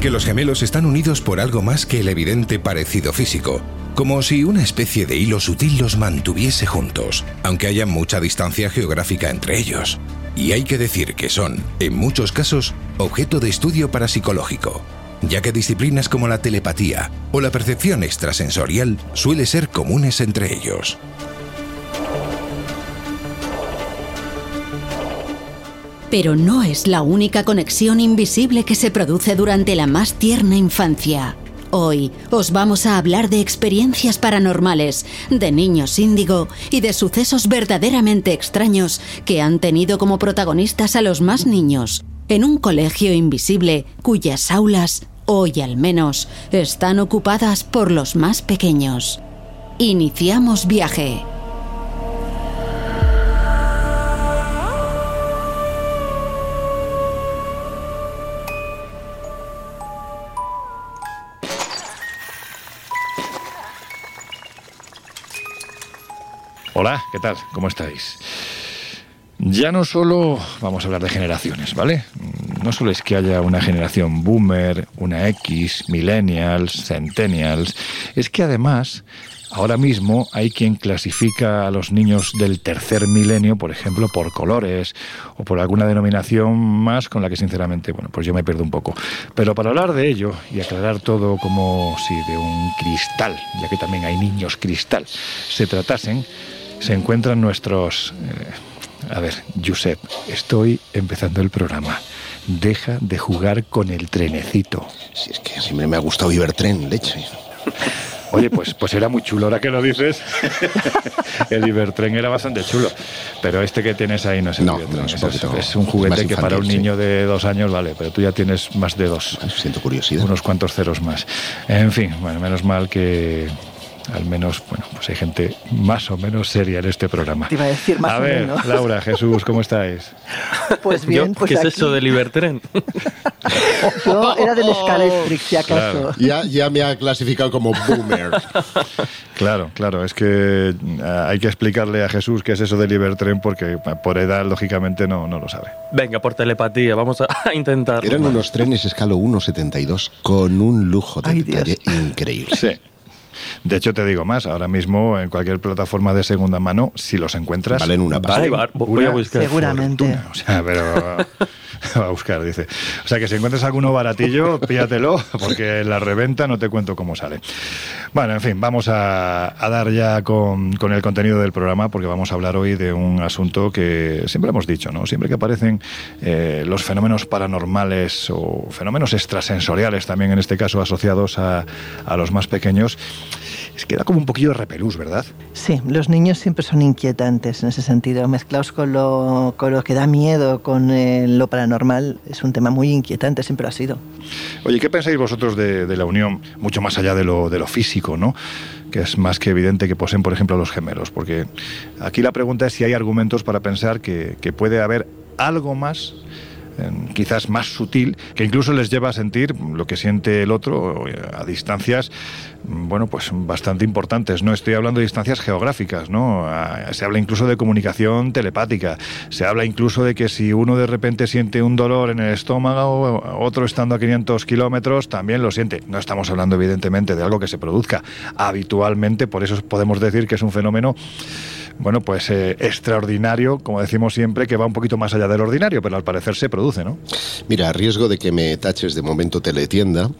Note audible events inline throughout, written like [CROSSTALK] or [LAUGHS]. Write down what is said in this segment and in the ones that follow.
Que los gemelos están unidos por algo más que el evidente parecido físico, como si una especie de hilo sutil los mantuviese juntos, aunque haya mucha distancia geográfica entre ellos. Y hay que decir que son, en muchos casos, objeto de estudio parapsicológico, ya que disciplinas como la telepatía o la percepción extrasensorial suele ser comunes entre ellos. Pero no es la única conexión invisible que se produce durante la más tierna infancia. Hoy os vamos a hablar de experiencias paranormales, de niños índigo y de sucesos verdaderamente extraños que han tenido como protagonistas a los más niños, en un colegio invisible cuyas aulas, hoy al menos, están ocupadas por los más pequeños. Iniciamos viaje. Hola, ¿qué tal? ¿Cómo estáis? Ya no solo vamos a hablar de generaciones, ¿vale? No solo es que haya una generación boomer, una X, millennials, centennials, es que además ahora mismo hay quien clasifica a los niños del tercer milenio, por ejemplo, por colores o por alguna denominación más con la que sinceramente, bueno, pues yo me pierdo un poco. Pero para hablar de ello y aclarar todo como si de un cristal, ya que también hay niños cristal, se tratasen, se encuentran nuestros... eh, a ver, Josep, estoy empezando el programa. Deja de jugar con el trenecito. Si es que siempre me ha gustado Ibertren, leche. Oye, pues, pues era muy chulo, ahora que lo dices. [LAUGHS] el Ibertren era bastante chulo. Pero este que tienes ahí no es el No, Ibertren, no, es un es, juguete que para un niño de dos años vale, pero tú ya tienes más de dos. Siento curiosidad. Unos cuantos ceros más. En fin, bueno, menos mal que al menos, bueno, pues hay gente más o menos seria en este programa. Te iba a decir más a o ver, menos. Laura, Jesús, ¿cómo estáis? [LAUGHS] Pues bien, Yo, pues ¿Qué es eso del Libertren? [LAUGHS] Yo era del Scalestrix, si acaso. Claro. Ya, ya me ha clasificado como boomer. [LAUGHS] Claro, claro, es que eh, hay que explicarle a Jesús qué es eso del Ibertren porque eh, por edad, lógicamente, no, no lo sabe. Venga, por telepatía, vamos a, intentarlo. Eran unos trenes escalo 1,72 con un lujo de Ay, detalle increíble. Sí. De hecho, te digo más, ahora mismo en cualquier plataforma de segunda mano, si los encuentras... Valen una pasta. Vale, voy a Una buscar. Seguramente. fortuna. O sea, pero... [LAUGHS] Va a buscar, dice. O sea, que si encuentras alguno baratillo, píllatelo, porque en la reventa no te cuento cómo sale. Bueno, en fin, vamos a, a dar ya con, con el contenido del programa, porque vamos a hablar hoy de un asunto que siempre hemos dicho, ¿no? Siempre que aparecen eh, los fenómenos paranormales o fenómenos extrasensoriales, también en este caso asociados a, a los más pequeños, es que da como un poquillo de repelús, ¿verdad? Sí, los niños siempre son inquietantes en ese sentido, mezclados con lo, con lo que da miedo, con eh, lo paranormal, es un tema muy inquietante, siempre lo ha sido. Oye, ¿qué pensáis vosotros de, de la unión, mucho más allá de lo, de lo físico, ¿no? que es más que evidente que poseen, por ejemplo, los gemelos? Porque aquí la pregunta es si hay argumentos para pensar que, que puede haber algo más quizás más sutil, que incluso les lleva a sentir lo que siente el otro eh, a distancias, bueno, pues bastante importantes. No estoy hablando de distancias geográficas, ¿no? Se habla incluso de comunicación telepática. Se habla incluso de que si uno de repente siente un dolor en el estómago, otro estando a 500 kilómetros también lo siente. No estamos hablando, evidentemente, de algo que se produzca habitualmente, por eso podemos decir que es un fenómeno bueno, pues eh, extraordinario, como decimos siempre, que va un poquito más allá del ordinario, pero al parecer se produce, ¿no? Mira, a riesgo de que me taches de momento teletienda,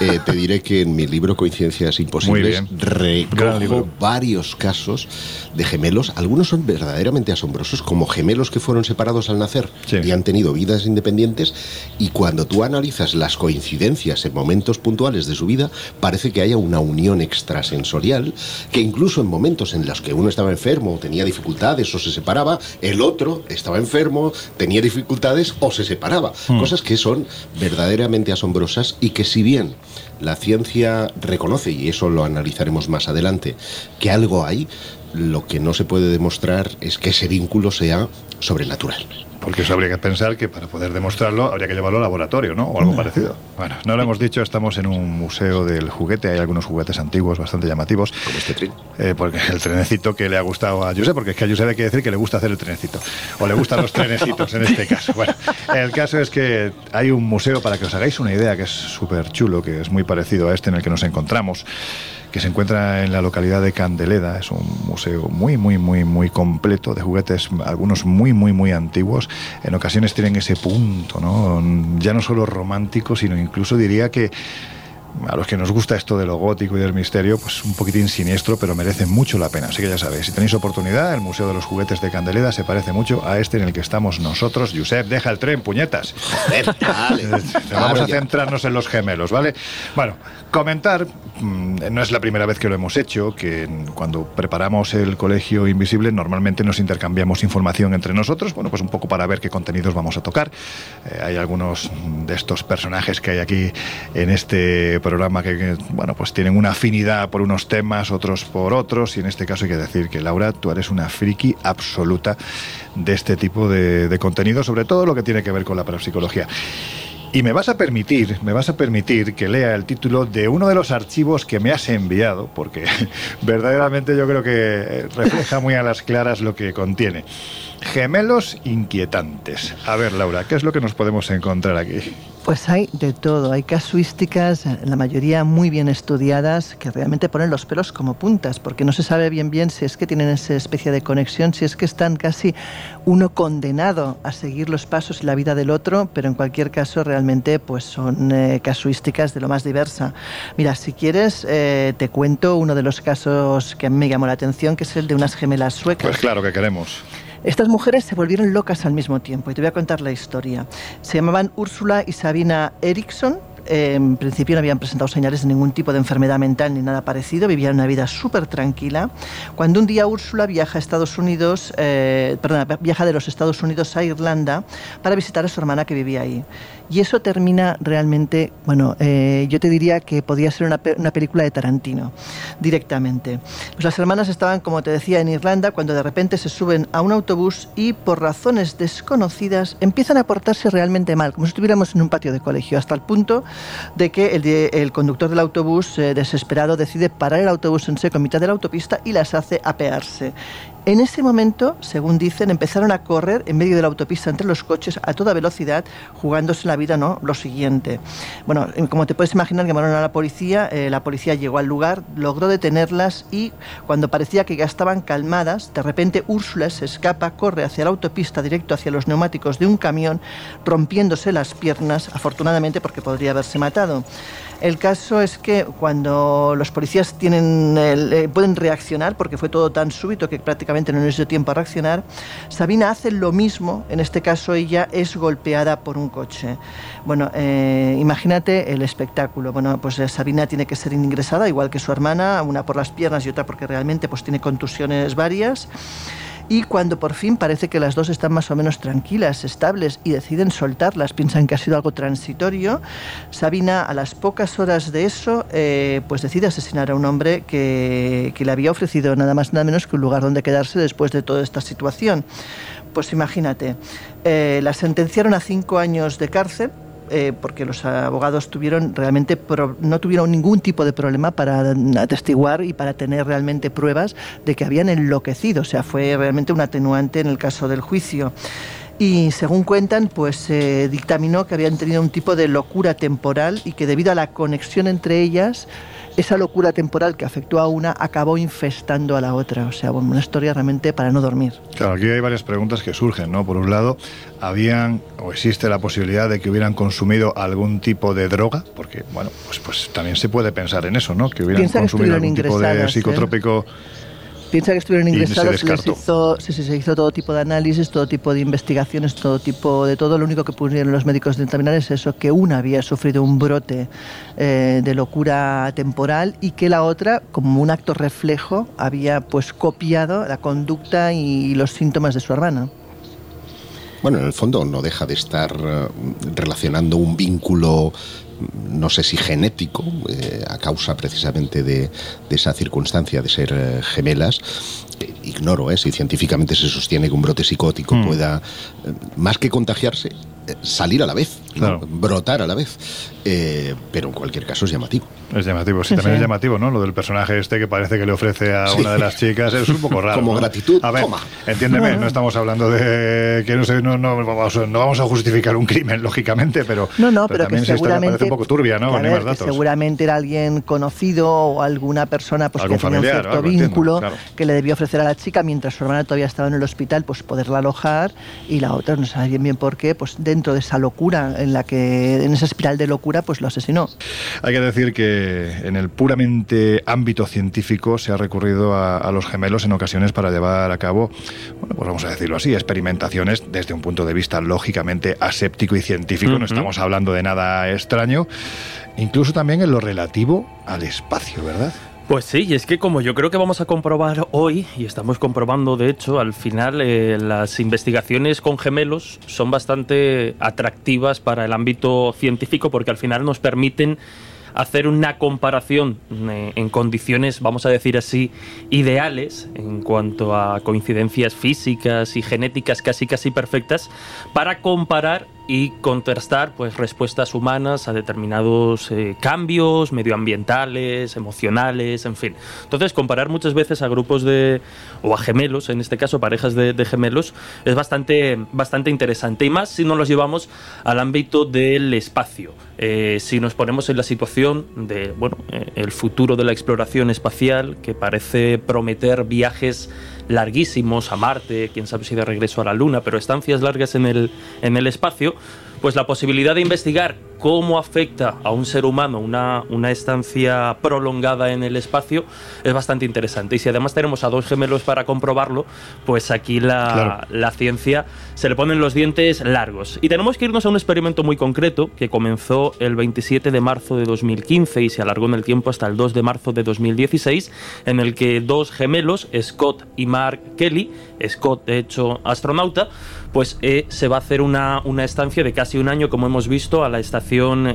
eh, [LAUGHS] te diré que en mi libro Coincidencias Imposibles recojo varios casos de gemelos. Algunos son verdaderamente asombrosos, como gemelos que fueron separados al nacer y han tenido vidas independientes, y cuando tú analizas las coincidencias en momentos puntuales de su vida, parece que haya una unión extrasensorial, que incluso en momentos en los que uno estaba enfermo tenía dificultades o se separaba, el otro estaba enfermo, tenía dificultades o se separaba. Hmm. Cosas que son verdaderamente asombrosas y que si bien la ciencia reconoce, y eso lo analizaremos más adelante, que algo hay, lo que no se puede demostrar es que ese vínculo sea sobrenatural. Porque eso habría que pensar que para poder demostrarlo habría que llevarlo al laboratorio, ¿no? O algo parecido. Bueno, no lo hemos dicho, estamos en un museo del juguete, hay algunos juguetes antiguos bastante llamativos. Como este tren. Eh, porque el trenecito que le ha gustado a José, porque es que a José hay que decir que le gusta hacer el trenecito. O le gustan los trenecitos en este caso. Bueno, el caso es que hay un museo, para que os hagáis una idea, que es súper chulo, que es muy parecido a este en el que nos encontramos que se encuentra en la localidad de Candeleda. Es un museo muy, muy, muy, muy completo de juguetes, algunos muy, muy, muy antiguos. En ocasiones tienen ese punto, ¿no? Ya no solo romántico, sino incluso diría que a los que nos gusta esto de lo gótico y del misterio, pues un poquitín siniestro, pero merece mucho la pena. Así que ya sabéis, si tenéis oportunidad, el Museo de los Juguetes de Candeleda se parece mucho a este en el que estamos nosotros. Josep, deja el tren, puñetas. Vamos a centrarnos en los gemelos, ¿vale? Bueno, comentar, mm, no es la primera vez que lo hemos hecho, que cuando preparamos el Colegio Invisible normalmente nos intercambiamos información entre nosotros, bueno, pues un poco para ver qué contenidos vamos a tocar. Eh, hay algunos de estos personajes que hay aquí en este programa que, bueno, pues tienen una afinidad por unos temas, otros por otros, y en este caso hay que decir que Laura, tú eres una friki absoluta de este tipo de, de contenido, sobre todo lo que tiene que ver con la parapsicología. Y me vas a permitir, me vas a permitir que lea el título de uno de los archivos que me has enviado, porque [LAUGHS] verdaderamente yo creo que refleja muy a las claras lo que contiene. Gemelos inquietantes. A ver, Laura, ¿qué es lo que nos podemos encontrar aquí? Pues hay de todo, hay casuísticas, la mayoría muy bien estudiadas, que realmente ponen los pelos como puntas, porque no se sabe bien bien si es que tienen esa especie de conexión, si es que están casi uno condenado a seguir los pasos y la vida del otro, pero en cualquier caso realmente pues son eh, casuísticas de lo más diversa. Mira, si quieres eh, te cuento uno de los casos que a mí me llamó la atención, que es el de unas gemelas suecas. Pues claro que queremos. Estas mujeres se volvieron locas al mismo tiempo y te voy a contar la historia. Se llamaban Úrsula y Sabina Eriksson. En principio no habían presentado señales de ningún tipo de enfermedad mental ni nada parecido, vivían una vida súper tranquila. Cuando un día Úrsula viaja a Estados Unidos, eh, viaja de los Estados Unidos a Irlanda para visitar a su hermana que vivía ahí. Y eso termina realmente, bueno, eh, yo te diría que podría ser una, una, película de Tarantino, directamente. Pues las hermanas estaban, como te decía, en Irlanda cuando de repente se suben a un autobús y por razones desconocidas empiezan a portarse realmente mal, como si estuviéramos en un patio de colegio, hasta el punto de que el, conductor del autobús, eh, desesperado, decide parar el autobús en seco en mitad de la autopista y las hace apearse. En ese momento, según dicen, empezaron a correr en medio de la autopista entre los coches a toda velocidad, jugándose la vida, ¿no? Lo siguiente. Bueno, como te puedes imaginar, llamaron a la policía, eh, la policía llegó al lugar, logró detenerlas y cuando parecía que ya estaban calmadas, de repente Úrsula se escapa, corre hacia la autopista directo hacia los neumáticos de un camión, rompiéndose las piernas, afortunadamente porque podría haberse matado. El caso es que cuando los policías tienen, eh, pueden reaccionar, porque fue todo tan súbito que prácticamente no les dio tiempo a reaccionar, Sabina hace lo mismo, en este caso ella es golpeada por un coche. Bueno, eh, imagínate el espectáculo. Bueno, pues eh, Sabina tiene que ser ingresada, igual que su hermana, una por las piernas y otra porque realmente pues, tiene contusiones varias Y cuando por fin parece que las dos están más o menos tranquilas, estables y deciden soltarlas, piensan que ha sido algo transitorio, Sabina a las pocas horas de eso eh, pues decide asesinar a un hombre que, le había ofrecido nada más nada menos que un lugar donde quedarse después de toda esta situación. Pues imagínate, eh, la sentenciaron a cinco años de cárcel eh, porque los abogados tuvieron realmente no tuvieron ningún tipo de problema para atestiguar y para tener realmente pruebas de que habían enloquecido. O sea, fue realmente un atenuante en el caso del juicio. Y según cuentan, pues se dictaminó que habían tenido un tipo de locura temporal y que debido a la conexión entre ellas esa locura temporal que afectó a una acabó infestando a la otra. O sea, una historia realmente para no dormir. Claro, aquí hay varias preguntas que surgen, ¿no? Por un lado, ¿habían o existe la posibilidad de que hubieran consumido algún tipo de droga? Porque, bueno, pues, pues también se puede pensar en eso, ¿no? Que hubieran consumido algún tipo de ¿eh? Piensa que estuvieron ingresados, se, les hizo, se hizo todo tipo de análisis, todo tipo de investigaciones, todo tipo de todo. Lo único que pudieron los médicos determinar es eso, que una había sufrido un brote eh, de locura temporal y que la otra, como un acto reflejo, había pues copiado la conducta y los síntomas de su hermana. Bueno, en el fondo no deja de estar eh, relacionando un vínculo no sé si genético, eh, a causa precisamente de, esa circunstancia de ser eh, gemelas. ignoro si científicamente se sostiene que un brote psicótico hmm. pueda, más que contagiarse, salir a la vez, brotar a la vez. pero en cualquier caso es llamativo. Es llamativo, sí, también es llamativo, ¿no? Lo del personaje este que parece que le ofrece a una de las chicas es un poco [LAUGHS] raro. Como gratitud, a ver, Entiéndeme, no estamos hablando de que no sé, no, no, vamos, no vamos a justificar un crimen, [LAUGHS] lógicamente, pero, no, no, pero, que seguramente parece un poco turbia, ¿no? Que seguramente era alguien conocido o alguna persona pues, que tenía un cierto vínculo que le debió ofrecer a la chica mientras su hermana todavía estaba en el hospital, pues poderla alojar y la otra no sabe bien bien por qué, pues dentro de esa locura en la que en esa espiral de locura, pues lo asesinó. Hay que decir que en el puramente ámbito científico se ha recurrido a, los gemelos en ocasiones para llevar a cabo, bueno, pues vamos a decirlo así, experimentaciones desde un punto de vista lógicamente aséptico y científico. No estamos hablando de nada extraño, incluso también en lo relativo al espacio, ¿verdad? Pues sí, y es que como yo creo que vamos a comprobar hoy, y estamos comprobando de hecho, al final eh, las investigaciones con gemelos son bastante atractivas para el ámbito científico porque al final nos permiten hacer una comparación eh, en condiciones, vamos a decir así, ideales en cuanto a coincidencias físicas y genéticas casi casi perfectas para comparar y contrastar pues respuestas humanas a determinados eh, cambios medioambientales, emocionales, en fin. Entonces, comparar muchas veces a grupos de o a gemelos, en este caso parejas de, gemelos, es bastante bastante interesante y más si nos los llevamos al ámbito del espacio. Eh, si nos ponemos en la situación de bueno, eh, el futuro de la exploración espacial que parece prometer viajes larguísimos a Marte, quién sabe si de regreso a la Luna, pero estancias largas en el, en el espacio, pues la posibilidad de investigar cómo afecta a un ser humano una, una estancia prolongada en el espacio es bastante interesante. Y si además tenemos a dos gemelos para comprobarlo, pues aquí la, la ciencia se le ponen los dientes largos. Y tenemos que irnos a un experimento muy concreto que comenzó el 27 de marzo de 2015 y se alargó en el tiempo hasta el 2 de marzo de 2016, en el que dos gemelos, Scott y Mark Kelly, Scott de hecho astronauta, pues eh, se va a hacer una, una estancia de casi un año, como hemos visto, a la estación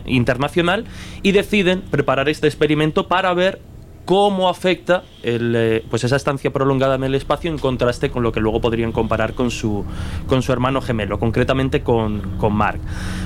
internacional y deciden preparar este experimento para ver cómo afecta eh, pues esa estancia prolongada en el espacio en contraste con lo que luego podrían comparar con su, con su hermano gemelo, concretamente con, con Mark.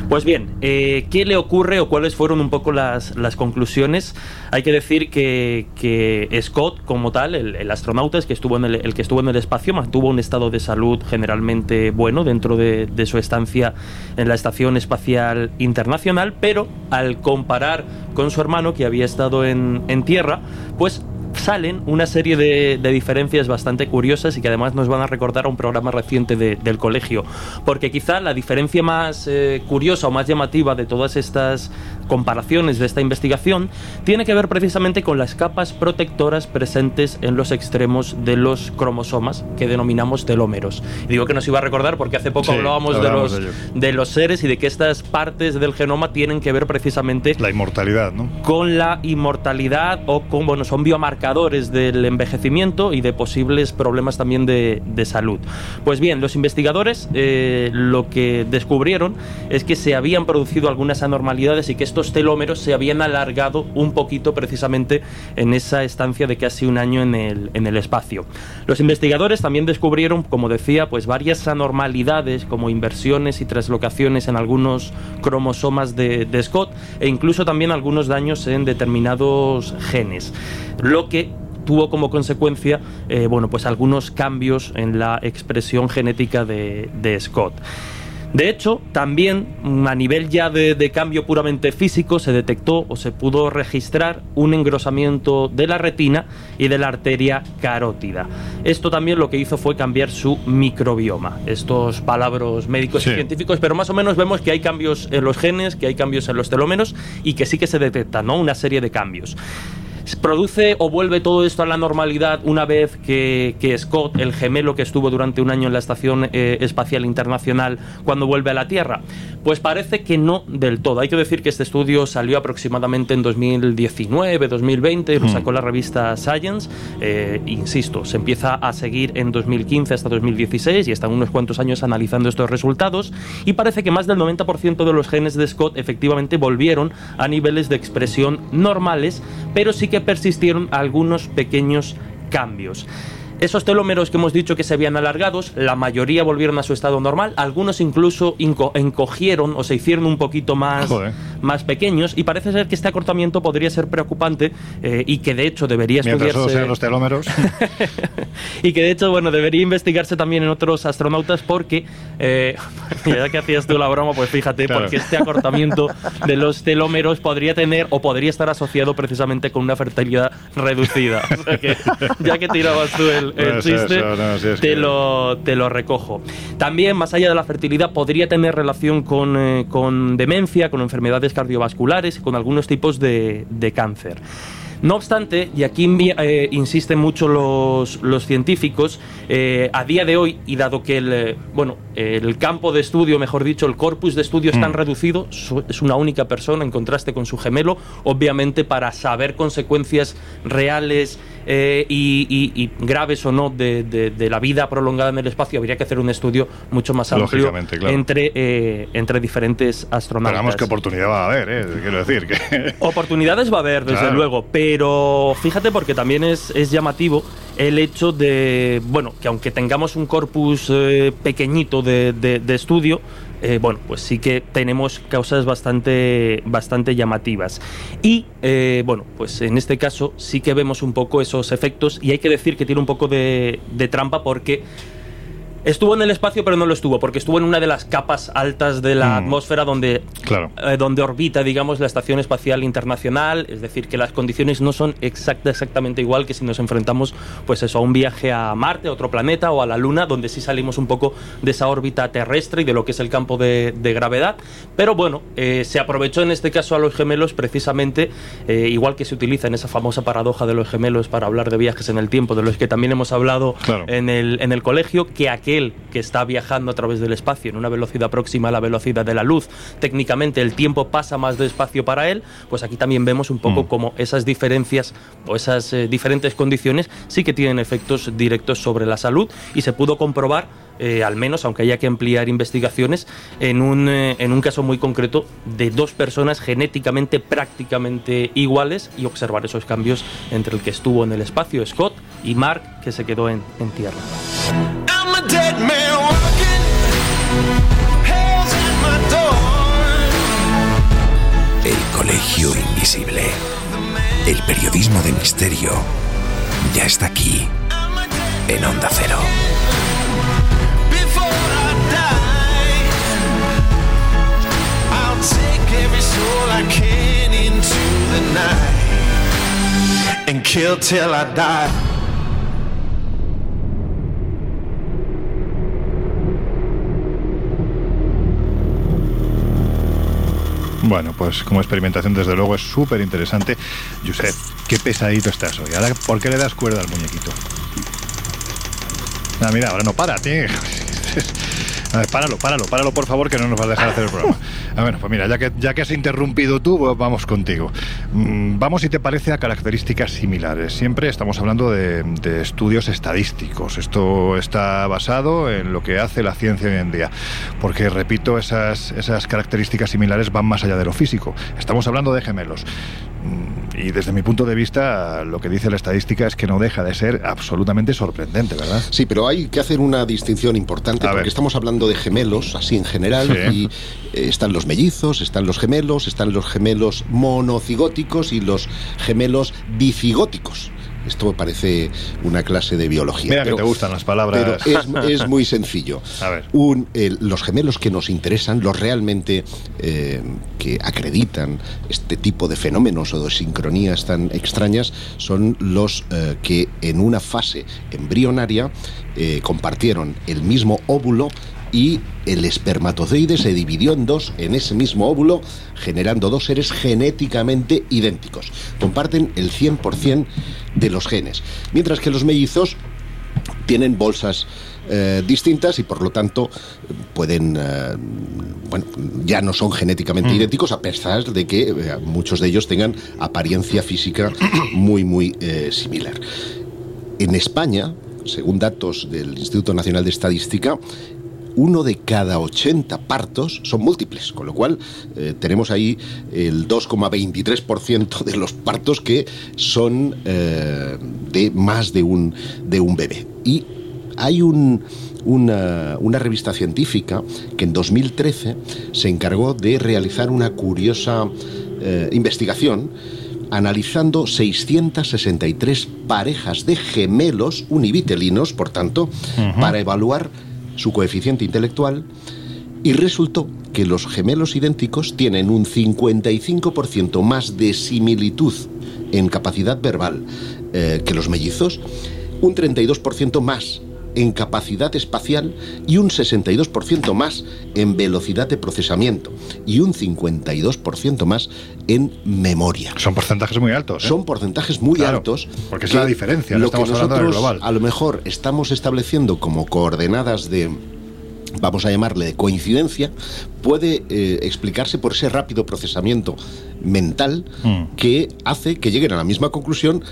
Pues bien, eh, ¿qué le ocurre o cuáles fueron un poco las, las conclusiones? Hay que decir que, que Scott, como tal, el, astronauta, es que estuvo en el, el, que estuvo en el espacio, mantuvo un estado de salud generalmente bueno dentro de, de su estancia en la Estación Espacial Internacional, pero al comparar con su hermano, que había estado en, en Tierra, pues salen una serie de, diferencias bastante curiosas y que además nos van a recordar a un programa reciente del colegio. Porque quizá la diferencia más eh, curiosa o más llamativa de todas estas comparaciones de esta investigación tiene que ver precisamente con las capas protectoras presentes en los extremos de los cromosomas que denominamos telómeros. Y digo que nos iba a recordar porque hace poco hablábamos, de, los, de, los seres y de que estas partes del genoma tienen que ver precisamente... La inmortalidad, ¿no? Con la inmortalidad o con, bueno, son biomarcadores del envejecimiento y de posibles problemas también de, de salud. Pues bien, los investigadores eh, lo que descubrieron es que se habían producido algunas anormalidades y que estos telómeros se habían alargado un poquito precisamente en esa estancia de casi un año en el, en el espacio. Los investigadores también descubrieron, como decía, pues varias anormalidades como inversiones y translocaciones en algunos cromosomas de, Scott e incluso también algunos daños en determinados genes, lo que tuvo como consecuencia eh, bueno, pues algunos cambios en la expresión genética de Scott. De hecho, también a nivel ya de, cambio puramente físico se detectó o se pudo registrar un engrosamiento de la retina y de la arteria carótida. Esto también lo que hizo fue cambiar su microbioma. Estos palabras médicos y científicos, pero más o menos vemos que hay cambios en los genes, que hay cambios en los telómeros y que sí que se detecta ¿no? una serie de cambios. ¿Produce o vuelve todo esto a la normalidad una vez que, Scott, el gemelo que estuvo durante un año en la Estación eh, Espacial Internacional, cuando vuelve a la Tierra? Pues parece que no del todo. Hay que decir que este estudio salió aproximadamente en 2019, 2020, lo hmm. sacó la revista Science. Eh, insisto, se empieza a seguir en 2015 hasta 2016 y están unos cuantos años analizando estos resultados y parece que más del 90% de los genes de Scott efectivamente volvieron a niveles de expresión normales, pero sí que persistieron algunos pequeños cambios. Esos telómeros que hemos dicho que se habían alargados, la mayoría volvieron a su estado normal, algunos incluso encogieron o se hicieron un poquito más, más pequeños y parece ser que este acortamiento podría ser preocupante eh, y que de hecho debería Mientras estudiarse... los telómeros. [LAUGHS] y que de hecho, bueno, debería investigarse también en otros astronautas porque, eh, [LAUGHS] ya que hacías tú la broma, pues fíjate, porque este acortamiento de los telómeros podría tener o podría estar asociado precisamente con una fertilidad reducida. ya que tirabas tú el el, chiste, te, lo, te lo recojo. También, más allá de la fertilidad, podría tener relación con, eh, con demencia, con enfermedades cardiovasculares y con algunos tipos de, de cáncer. No obstante, y aquí eh, insisten mucho los, los científicos, eh, a día de hoy, y dado que el, bueno, el campo de estudio, mejor dicho, el corpus de estudio es tan mm. reducido, es una única persona en contraste con su gemelo, obviamente para saber consecuencias reales eh, y, graves o no de, la vida prolongada en el espacio, habría que hacer un estudio mucho más amplio entre, eh, entre diferentes astronautas. Qué oportunidad va a haber, eh, quiero decir. Que... Oportunidades va a haber, desde luego, pero fíjate porque también es, es llamativo el hecho de, bueno, que aunque tengamos un corpus pequeñito de, de estudio, eh, bueno, pues sí que tenemos causas bastante, bastante llamativas. Y, eh, bueno, pues en este caso sí que vemos un poco esos efectos y hay que decir que tiene un poco de trampa porque Estuvo en el espacio, pero no lo estuvo, porque estuvo en una de las capas altas de la mm. atmósfera donde, eh, donde orbita, digamos, la Estación Espacial Internacional. Es decir, que las condiciones no son exacta, exactamente igual que si nos enfrentamos, pues eso, a un viaje a Marte, a otro planeta o a la Luna, donde sí salimos un poco de esa órbita terrestre y de lo que es el campo de, gravedad. Pero bueno, eh, se aprovechó en este caso a los gemelos precisamente, eh, igual que se utiliza en esa famosa paradoja de los gemelos para hablar de viajes en el tiempo, de los que también hemos hablado en, el, en el colegio, que aquel que está viajando a través del espacio en una velocidad próxima a la velocidad de la luz, técnicamente el tiempo pasa más despacio para él, pues aquí también vemos un poco mm. como esas diferencias o esas eh, diferentes condiciones sí que tienen efectos directos sobre la salud y se pudo comprobar eh, al menos, aunque haya que ampliar investigaciones, en un, eh, en un caso muy concreto de dos personas genéticamente prácticamente iguales y observar esos cambios entre el que estuvo en el espacio, Scott, y Mark, que se quedó en, en tierra. El Colegio Invisible. El periodismo de misterio ya está aquí, en Onda Cero. and kill till I die. Bueno, pues como experimentación desde luego es súper interesante. Josep, qué pesadito estás hoy. Ahora, ¿por qué le das cuerda al muñequito? Ah, mira, ahora no para, tío. [LAUGHS] A ver, páralo, páralo, páralo por favor, que no nos va a dejar hacer el programa. A ver, pues mira, ya que, ya que has interrumpido tú, vamos contigo. Mm, vamos, si te parece, a características similares. Siempre estamos hablando de, estudios estadísticos. Esto está basado en lo que hace la ciencia hoy en día. Porque, repito, esas, esas características similares van más allá de lo físico. Estamos hablando de gemelos. Y desde mi punto de vista, lo que dice la estadística es que no deja de ser absolutamente sorprendente, ¿verdad? Sí, pero hay que hacer una distinción importante porque ver. estamos hablando de gemelos, así en general, sí. y eh, están los mellizos, están los gemelos, están los gemelos monocigóticos y los gemelos dicigóticos. Esto me parece una clase de biología. Mira pero, que te gustan las palabras. Pero es, [LAUGHS] es muy sencillo. A ver. Un, eh, los gemelos que nos interesan, los realmente eh, que acreditan este tipo de fenómenos o de sincronías tan extrañas, son los eh, que en una fase embrionaria eh, compartieron el mismo óvulo y el espermatozoide se dividió en dos en ese mismo óvulo, generando dos seres genéticamente idénticos. Comparten el 100% de los genes, mientras que los mellizos tienen bolsas eh, distintas y por lo tanto pueden, eh, bueno, ya no son genéticamente mm. idénticos a pesar de que eh, muchos de ellos tengan apariencia física [COUGHS] muy, muy similar. En España, según datos del Instituto Nacional de Estadística, uno de cada 80 partos son múltiples, con lo cual eh, tenemos ahí el 2,23% de los partos que son eh, de más de un, de un bebé. Y hay un, una, una, revista científica que en 2013 se encargó de realizar una curiosa eh, investigación analizando 663 parejas de gemelos univitelinos, por tanto, uh -huh. para evaluar su coeficiente intelectual y resultó que los gemelos idénticos tienen un 55% más de similitud en capacidad verbal eh, que los mellizos, un 32% más en capacidad espacial y un 62% más en velocidad de procesamiento y un 52% más en memoria. Son porcentajes muy altos. ¿eh? Son porcentajes muy claro, altos. Porque es la diferencia, no lo que estamos hablando nosotros del global. a lo mejor estamos estableciendo como coordenadas de vamos a llamarle de coincidencia, puede eh, explicarse por ese rápido procesamiento mental mm. que hace que lleguen a la misma conclusión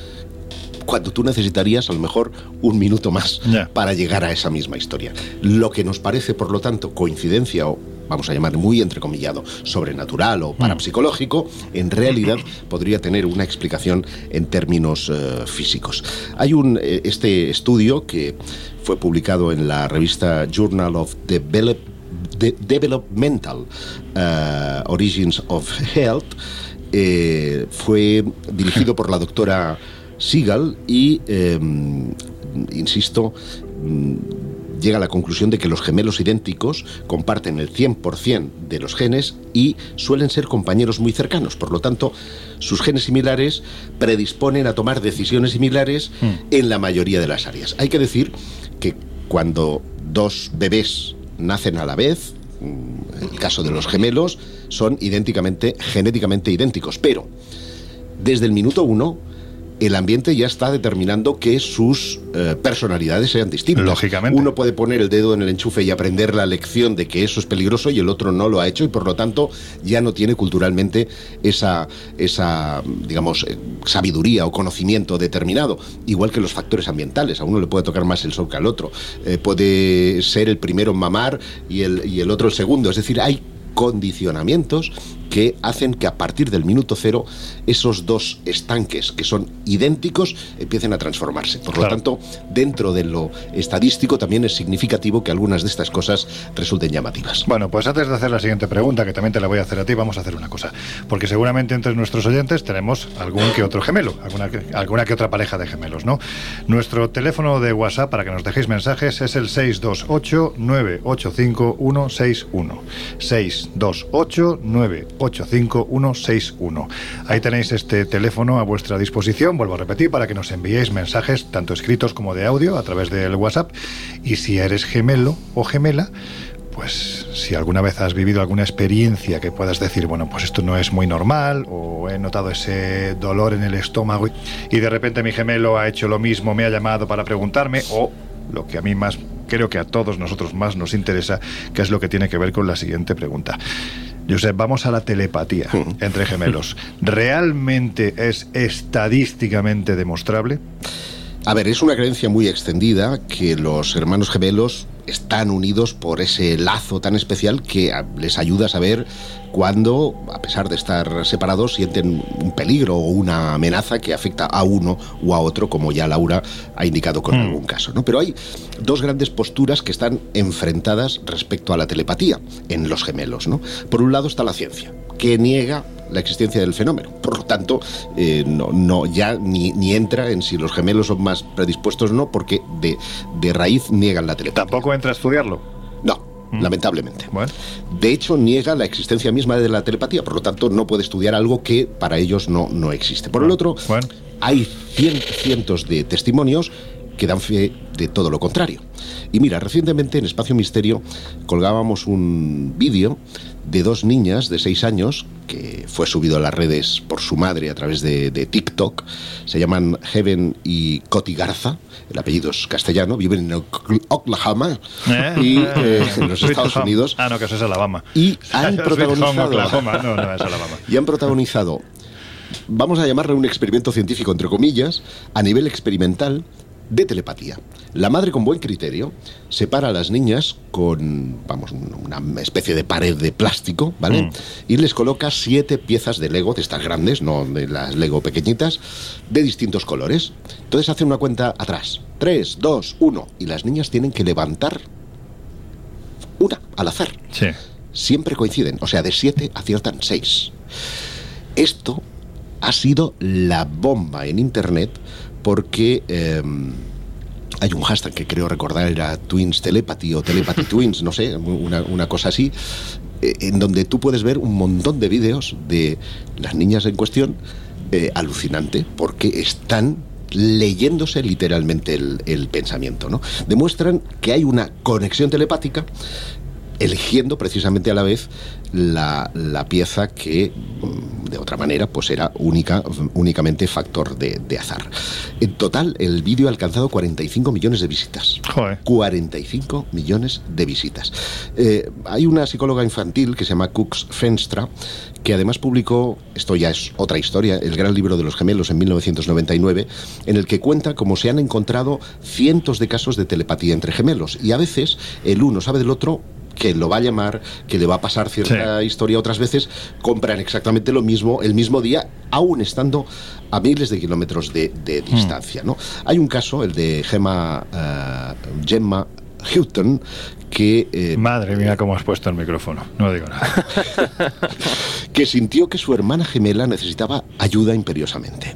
cuando tú necesitarías a lo mejor un minuto más yeah. para llegar a esa misma historia. Lo que nos parece, por lo tanto, coincidencia o vamos a llamar muy entrecomillado, sobrenatural o parapsicológico, en realidad [CLEARS THROAT] podría tener una explicación en términos uh, físicos. Hay un eh, este estudio que fue publicado en la revista Journal of Develop, De Developmental uh, Origins of Health, eh, fue dirigido por la doctora Seagal y, eh, insisto, llega a la conclusión de que los gemelos idénticos comparten el 100% de los genes y suelen ser compañeros muy cercanos. Por lo tanto, sus genes similares predisponen a tomar decisiones similares mm. en la mayoría de las áreas. Hay que decir que cuando dos bebés nacen a la vez, en el caso de los gemelos, son idénticamente, genéticamente idénticos, pero desde el minuto uno el ambiente ya está determinando que sus eh, personalidades sean distintas. Lógicamente. Uno puede poner el dedo en el enchufe y aprender la lección de que eso es peligroso y el otro no lo ha hecho y por lo tanto ya no tiene culturalmente esa, esa digamos, eh, sabiduría o conocimiento determinado. Igual que los factores ambientales. A uno le puede tocar más el sol que al otro. Eh, puede ser el primero en mamar y el, y el otro el segundo. Es decir, hay condicionamientos que hacen que a partir del minuto cero esos dos estanques que son idénticos empiecen a transformarse. Por claro. lo tanto, dentro de lo estadístico también es significativo que algunas de estas cosas resulten llamativas. Bueno, pues antes de hacer la siguiente pregunta, que también te la voy a hacer a ti, vamos a hacer una cosa. Porque seguramente entre nuestros oyentes tenemos algún que otro gemelo, alguna que, alguna que otra pareja de gemelos, ¿no? Nuestro teléfono de WhatsApp para que nos dejéis mensajes es el 628 985 161. 628 985 85161. Ahí tenéis este teléfono a vuestra disposición, vuelvo a repetir, para que nos enviéis mensajes tanto escritos como de audio a través del WhatsApp. Y si eres gemelo o gemela, pues si alguna vez has vivido alguna experiencia que puedas decir, bueno, pues esto no es muy normal, o he notado ese dolor en el estómago y de repente mi gemelo ha hecho lo mismo, me ha llamado para preguntarme, o lo que a mí más, creo que a todos nosotros más nos interesa, que es lo que tiene que ver con la siguiente pregunta. Josep, vamos a la telepatía entre gemelos. ¿Realmente es estadísticamente demostrable? A ver, es una creencia muy extendida que los hermanos gemelos están unidos por ese lazo tan especial que les ayuda a saber cuando, a pesar de estar separados, sienten un peligro o una amenaza que afecta a uno o a otro, como ya Laura ha indicado con hmm. algún caso. ¿no? Pero hay dos grandes posturas que están enfrentadas respecto a la telepatía en los gemelos. ¿no? Por un lado está la ciencia, que niega la existencia del fenómeno. Por lo tanto, eh, no, no, ya ni, ni, entra en si los gemelos son más predispuestos o no, porque de, de raíz niegan la telepatía. ¿Tampoco entra a estudiarlo? No, mm. lamentablemente. De hecho, niega la existencia misma de la telepatía, por lo tanto, no puede estudiar algo que para ellos no, no existe. Por el otro, hay cientos de testimonios que dan fe de todo lo contrario. Y mira, recientemente en Espacio Misterio colgábamos un vídeo de dos niñas de seis años que fue subido a las redes por su madre a través de, TikTok. Se llaman Heaven y Coti Garza. El apellido es castellano. Viven en Oklahoma ¿Eh? y eh, en los [LAUGHS] Estados Unidos. Ah, no, que eso es Alabama. Y [LAUGHS] han protagonizado. No, no es Alabama. [LAUGHS] Y han protagonizado vamos a llamarle un experimento científico, entre comillas, a nivel experimental, de telepatía. La madre con buen criterio separa a las niñas con, vamos, una especie de pared de plástico, ¿vale? Mm. Y les coloca siete piezas de Lego, de estas grandes, no de las Lego pequeñitas, de distintos colores. Entonces hace una cuenta atrás. Tres, dos, uno. Y las niñas tienen que levantar una al azar. Sí. Siempre coinciden. O sea, de siete aciertan seis. Esto ha sido la bomba en Internet porque em, hay un hashtag que creo recordar era Twins Telepathy o Telepathy [LAUGHS] Twins, no sé, una, cosa así, eh, en donde tú puedes ver un montón de vídeos de las niñas en cuestión, eh, alucinante, porque están leyéndose literalmente el, el, pensamiento, ¿no? Demuestran que hay una conexión telepática eligiendo precisamente a la vez la, pieza que mm, de otra manera pues era única, únicamente factor de, azar. En total el vídeo ha alcanzado 45 millones de visitas. 45 millones de visitas. Eh, hay una psicóloga infantil que se llama Cooks Fenstra que además publicó, esto ya es otra historia, el gran libro de los gemelos en 1999, en el que cuenta cómo se han encontrado cientos de casos de telepatía entre gemelos y a veces el uno sabe del otro que lo va a llamar, que le va a pasar cierta historia otras veces, compran exactamente lo mismo el mismo día, aún estando a miles de kilómetros de, hmm. distancia. ¿no? Hay un caso, el de Gemma, uh, Gemma Houghton, que... Eh, Madre mía, cómo has puesto el micrófono. No digo nada. [LAUGHS] que sintió que su hermana gemela necesitaba ayuda imperiosamente.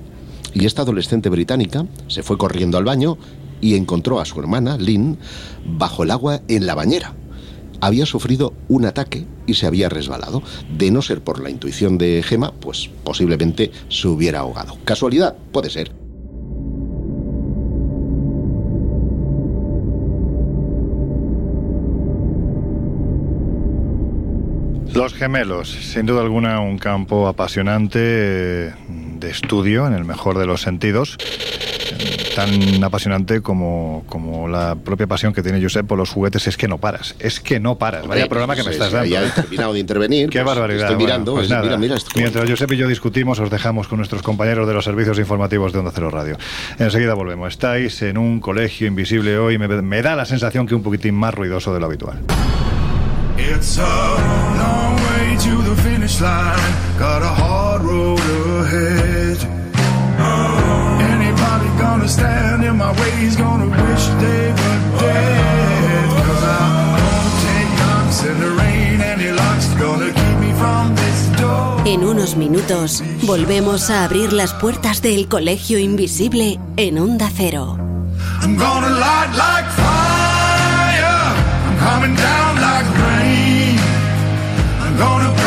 Y esta adolescente británica se fue corriendo al baño y encontró a su hermana, Lynn, bajo el agua en la bañera había sufrido un ataque y se había resbalado. De no ser por la intuición de Gema, pues posiblemente se hubiera ahogado. ¿Casualidad? Puede ser. Los gemelos, sin duda alguna un campo apasionante de estudio en el mejor de los sentidos tan apasionante como, como la propia pasión que tiene Josep por los juguetes es que no paras, es que no paras. Vaya programa que me estás dando. Ya he terminado de intervenir. [LAUGHS] Qué barbaridad. Estoy mirando. pues nada, Mientras Josep y yo discutimos, os dejamos con nuestros compañeros de los servicios informativos de Onda Cero Radio. Enseguida volvemos. Estáis en un colegio invisible hoy. Me, me da la sensación que un poquitín más ruidoso de lo habitual. It's a long way to the finish line. Got a stand in my way. He's gonna wish they were dead. Cause I'm gonna take knocks in the rain and he locks gonna keep me from this door. En unos minutos volvemos a abrir las puertas del colegio invisible en Onda Cero. I'm gonna light like fire. I'm coming down like rain. I'm gonna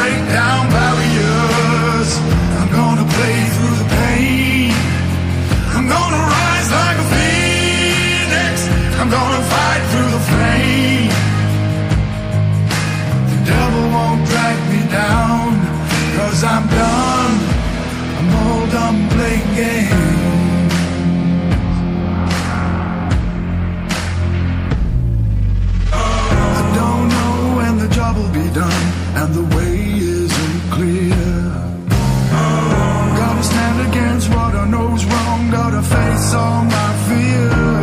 done, and the way isn't clear. Gotta stand against what I know's wrong, gotta face all my fears.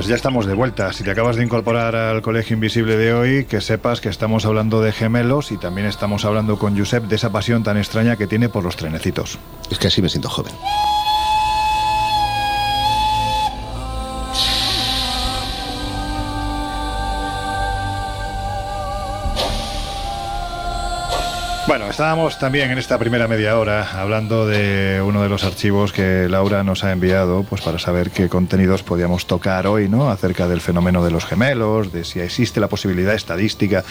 Pues ya estamos de vuelta. Si te acabas de incorporar al Colegio Invisible de hoy, que sepas que estamos hablando de gemelos y también estamos hablando con Josep de esa pasión tan extraña que tiene por los trenecitos. Es que así me siento joven. Bueno, estábamos también en esta primera media hora hablando de uno de los archivos que Laura nos ha enviado, pues para saber qué contenidos podíamos tocar hoy, ¿no? Acerca del fenómeno de los gemelos, de si existe la posibilidad estadística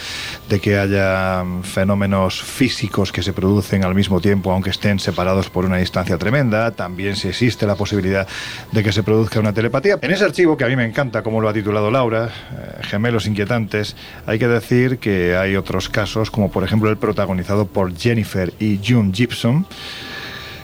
de que haya fenómenos físicos que se producen al mismo tiempo, aunque estén separados por una distancia tremenda. También si existe la posibilidad de que se produzca una telepatía. En ese archivo, que a mí me encanta, como lo ha titulado Laura, eh, Gemelos Inquietantes, hay que decir que hay otros casos, como por ejemplo el protagonizado por Jennifer y June Gibson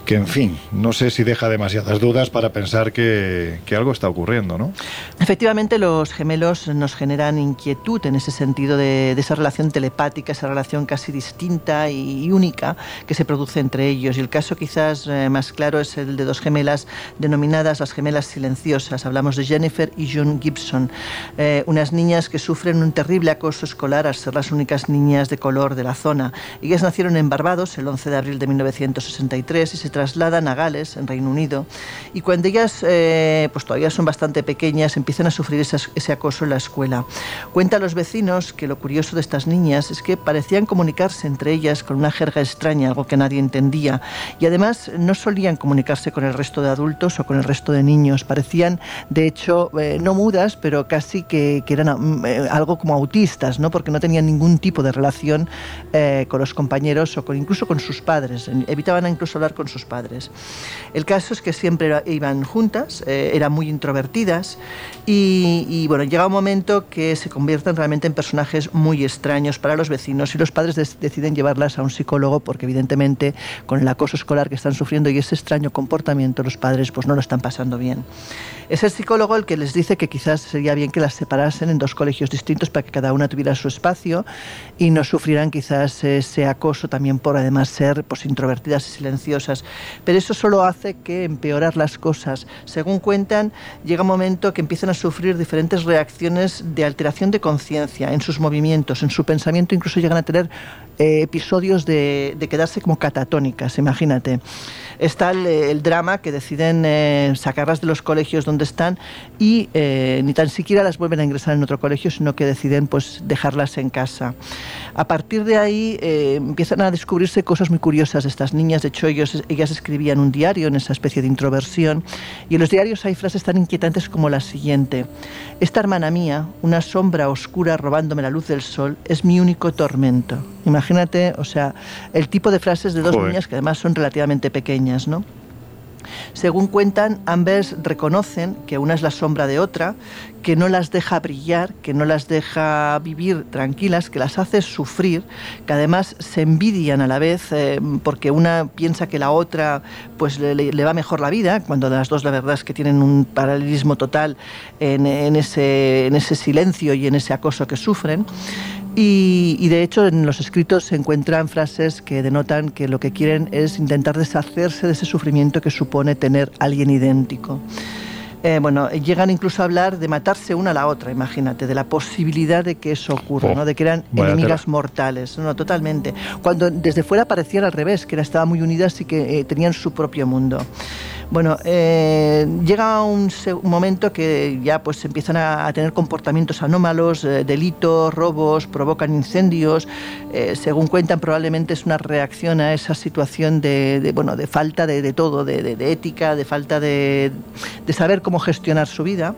que en fin, no sé si deja demasiadas dudas para pensar que, algo está ocurriendo, ¿no? Efectivamente, los gemelos nos generan inquietud en ese sentido de, esa relación telepática, esa relación casi distinta y, única que se produce entre ellos. Y el caso quizás eh, más claro es el de dos gemelas denominadas las gemelas silenciosas. Hablamos de Jennifer y June Gibson, eh, unas niñas que sufren un terrible acoso escolar al ser las únicas niñas de color de la zona. Ellas nacieron en Barbados el 11 de abril de 1963 y se trasladan a Gales, en Reino Unido, y cuando ellas eh, pues todavía son bastante pequeñas, empiezan a sufrir ese, acoso en la escuela. Cuentan los vecinos que lo curioso de estas niñas es que parecían comunicarse entre ellas con una jerga extraña, algo que nadie entendía, y además no solían comunicarse con el resto de adultos o con el resto de niños, parecían de hecho eh, no mudas, pero casi que, eran eh, algo como autistas, ¿no? porque no tenían ningún tipo de relación con los compañeros o con, incluso con sus padres, evitaban incluso hablar con sus padres. El caso es que siempre iban juntas, eh, eran muy introvertidas y, bueno, llega un momento que se convierten realmente en personajes muy extraños para los vecinos y los padres deciden llevarlas a un psicólogo porque evidentemente con el acoso escolar que están sufriendo y ese extraño comportamiento los padres pues no lo están pasando bien. Es el psicólogo el que les dice que quizás sería bien que las separasen en dos colegios distintos para que cada una tuviera su espacio y no sufrieran quizás ese acoso también por además ser pues, introvertidas y silenciosas. Pero eso solo hace que empeorar las cosas. Según cuentan, llega un momento que empiezan a sufrir diferentes reacciones de alteración de conciencia en sus movimientos, en su pensamiento, incluso llegan a tener eh, episodios de, quedarse como catatónicas, imagínate. Está el, drama que deciden eh, sacarlas de los colegios donde están y eh, ni tan siquiera las vuelven a ingresar en otro colegio, sino que deciden pues dejarlas en casa. A partir de ahí eh, empiezan a descubrirse cosas muy curiosas de estas niñas. De hecho, ellos, ellas escribían un diario en esa especie de introversión. Y en los diarios hay frases tan inquietantes como la siguiente. Esta hermana mía, una sombra oscura robándome la luz del sol, es mi único tormento. Imagínate, o sea, el tipo de frases de dos niñas que además son relativamente pequeñas, ¿no? Según cuentan, ambas reconocen que una es la sombra de otra, que no las deja brillar, que no las deja vivir tranquilas, que las hace sufrir, que además se envidian a la vez eh, porque una piensa que la otra pues le, va mejor la vida, cuando las dos la verdad es que tienen un paralelismo total en, ese, en ese silencio y en ese acoso que sufren. Y, de hecho en los escritos se encuentran frases que denotan que lo que quieren es intentar deshacerse de ese sufrimiento que supone tener alguien idéntico. Eh, bueno, llegan incluso a hablar de matarse una a la otra, imagínate, de la posibilidad de que eso ocurra, ¿no? de que eran enemigas mortales, no, totalmente. Cuando desde fuera parecían al revés, que estaban muy unidas y que eh, tenían su propio mundo. Bueno, eh, llega un, momento que ya pues empiezan a, tener comportamientos anómalos, eh, delitos, robos, provocan incendios. Eh, según cuentan, probablemente es una reacción a esa situación de, bueno, de falta de, todo, de, ética, de falta de, saber cómo gestionar su vida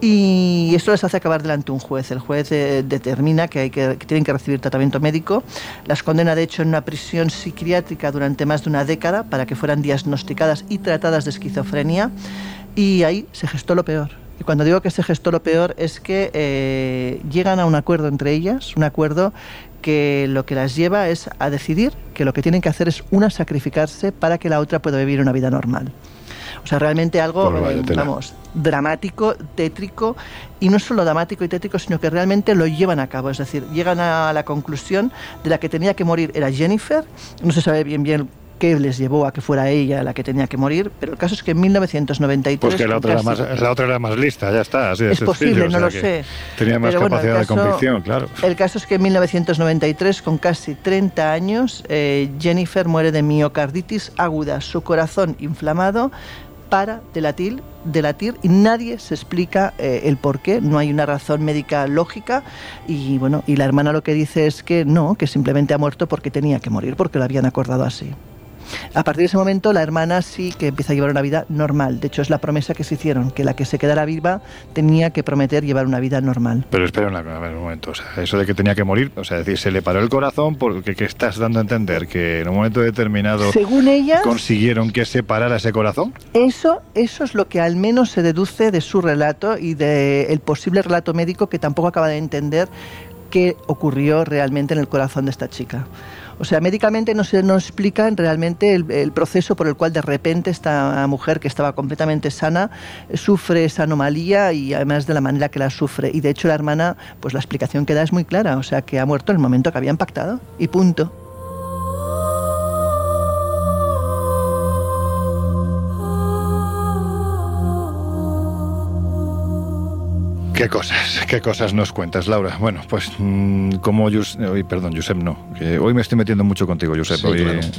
y esto les hace acabar delante de un juez. El juez eh, determina que, tienen que recibir tratamiento médico, las condena de hecho en una prisión psiquiátrica durante más de una década para que fueran diagnosticadas y tratadas de esquizofrenia y ahí se gestó lo peor. Y cuando digo que se gestó lo peor es que eh, llegan a un acuerdo entre ellas, un acuerdo que lo que las lleva es a decidir que lo que tienen que hacer es una sacrificarse para que la otra pueda vivir una vida normal. O sea, realmente algo, vamos, dramático, tétrico, y no solo dramático y tétrico, sino que realmente lo llevan a cabo. Es decir, llegan a la conclusión de la que tenía que morir era Jennifer, no se sabe bien bien qué les llevó a que fuera ella la que tenía que morir, pero el caso es que en 1993... Pues que la otra, era, más, la otra era más lista, ya está. Así es posible, no lo sé. Tenía más capacidad de convicción, claro. El caso es que en 1993, con casi 30 años, eh, Jennifer muere de miocarditis aguda, su corazón inflamado, para de latir, de latir y nadie se explica eh, el por qué, no hay una razón médica lógica y bueno, y la hermana lo que dice es que no, que simplemente ha muerto porque tenía que morir, porque lo habían acordado así. A partir de ese momento la hermana sí que empieza a llevar una vida normal. De hecho es la promesa que se hicieron, que la que se quedara viva tenía que prometer llevar una vida normal. Pero espera un momento, o sea, eso de que tenía que morir, o sea, decir, se le paró el corazón porque ¿qué estás dando a entender? Que en un momento determinado Según ella, consiguieron que se parara ese corazón. Eso, eso es lo que al menos se deduce de su relato y del posible relato médico que tampoco acaba de entender qué ocurrió realmente en el corazón de esta chica. O sea, médicamente no se nos explican realmente el, proceso por el cual de repente esta mujer que estaba completamente sana sufre esa anomalía y además de la manera que la sufre. Y de hecho la hermana, pues la explicación que da es muy clara, o sea, que ha muerto en el momento que habían pactado y punto. Qué cosas, qué cosas nos cuentas, Laura. Bueno, pues mm, como hoy, perdón, Josep no. hoy me estoy metiendo mucho contigo, Josep.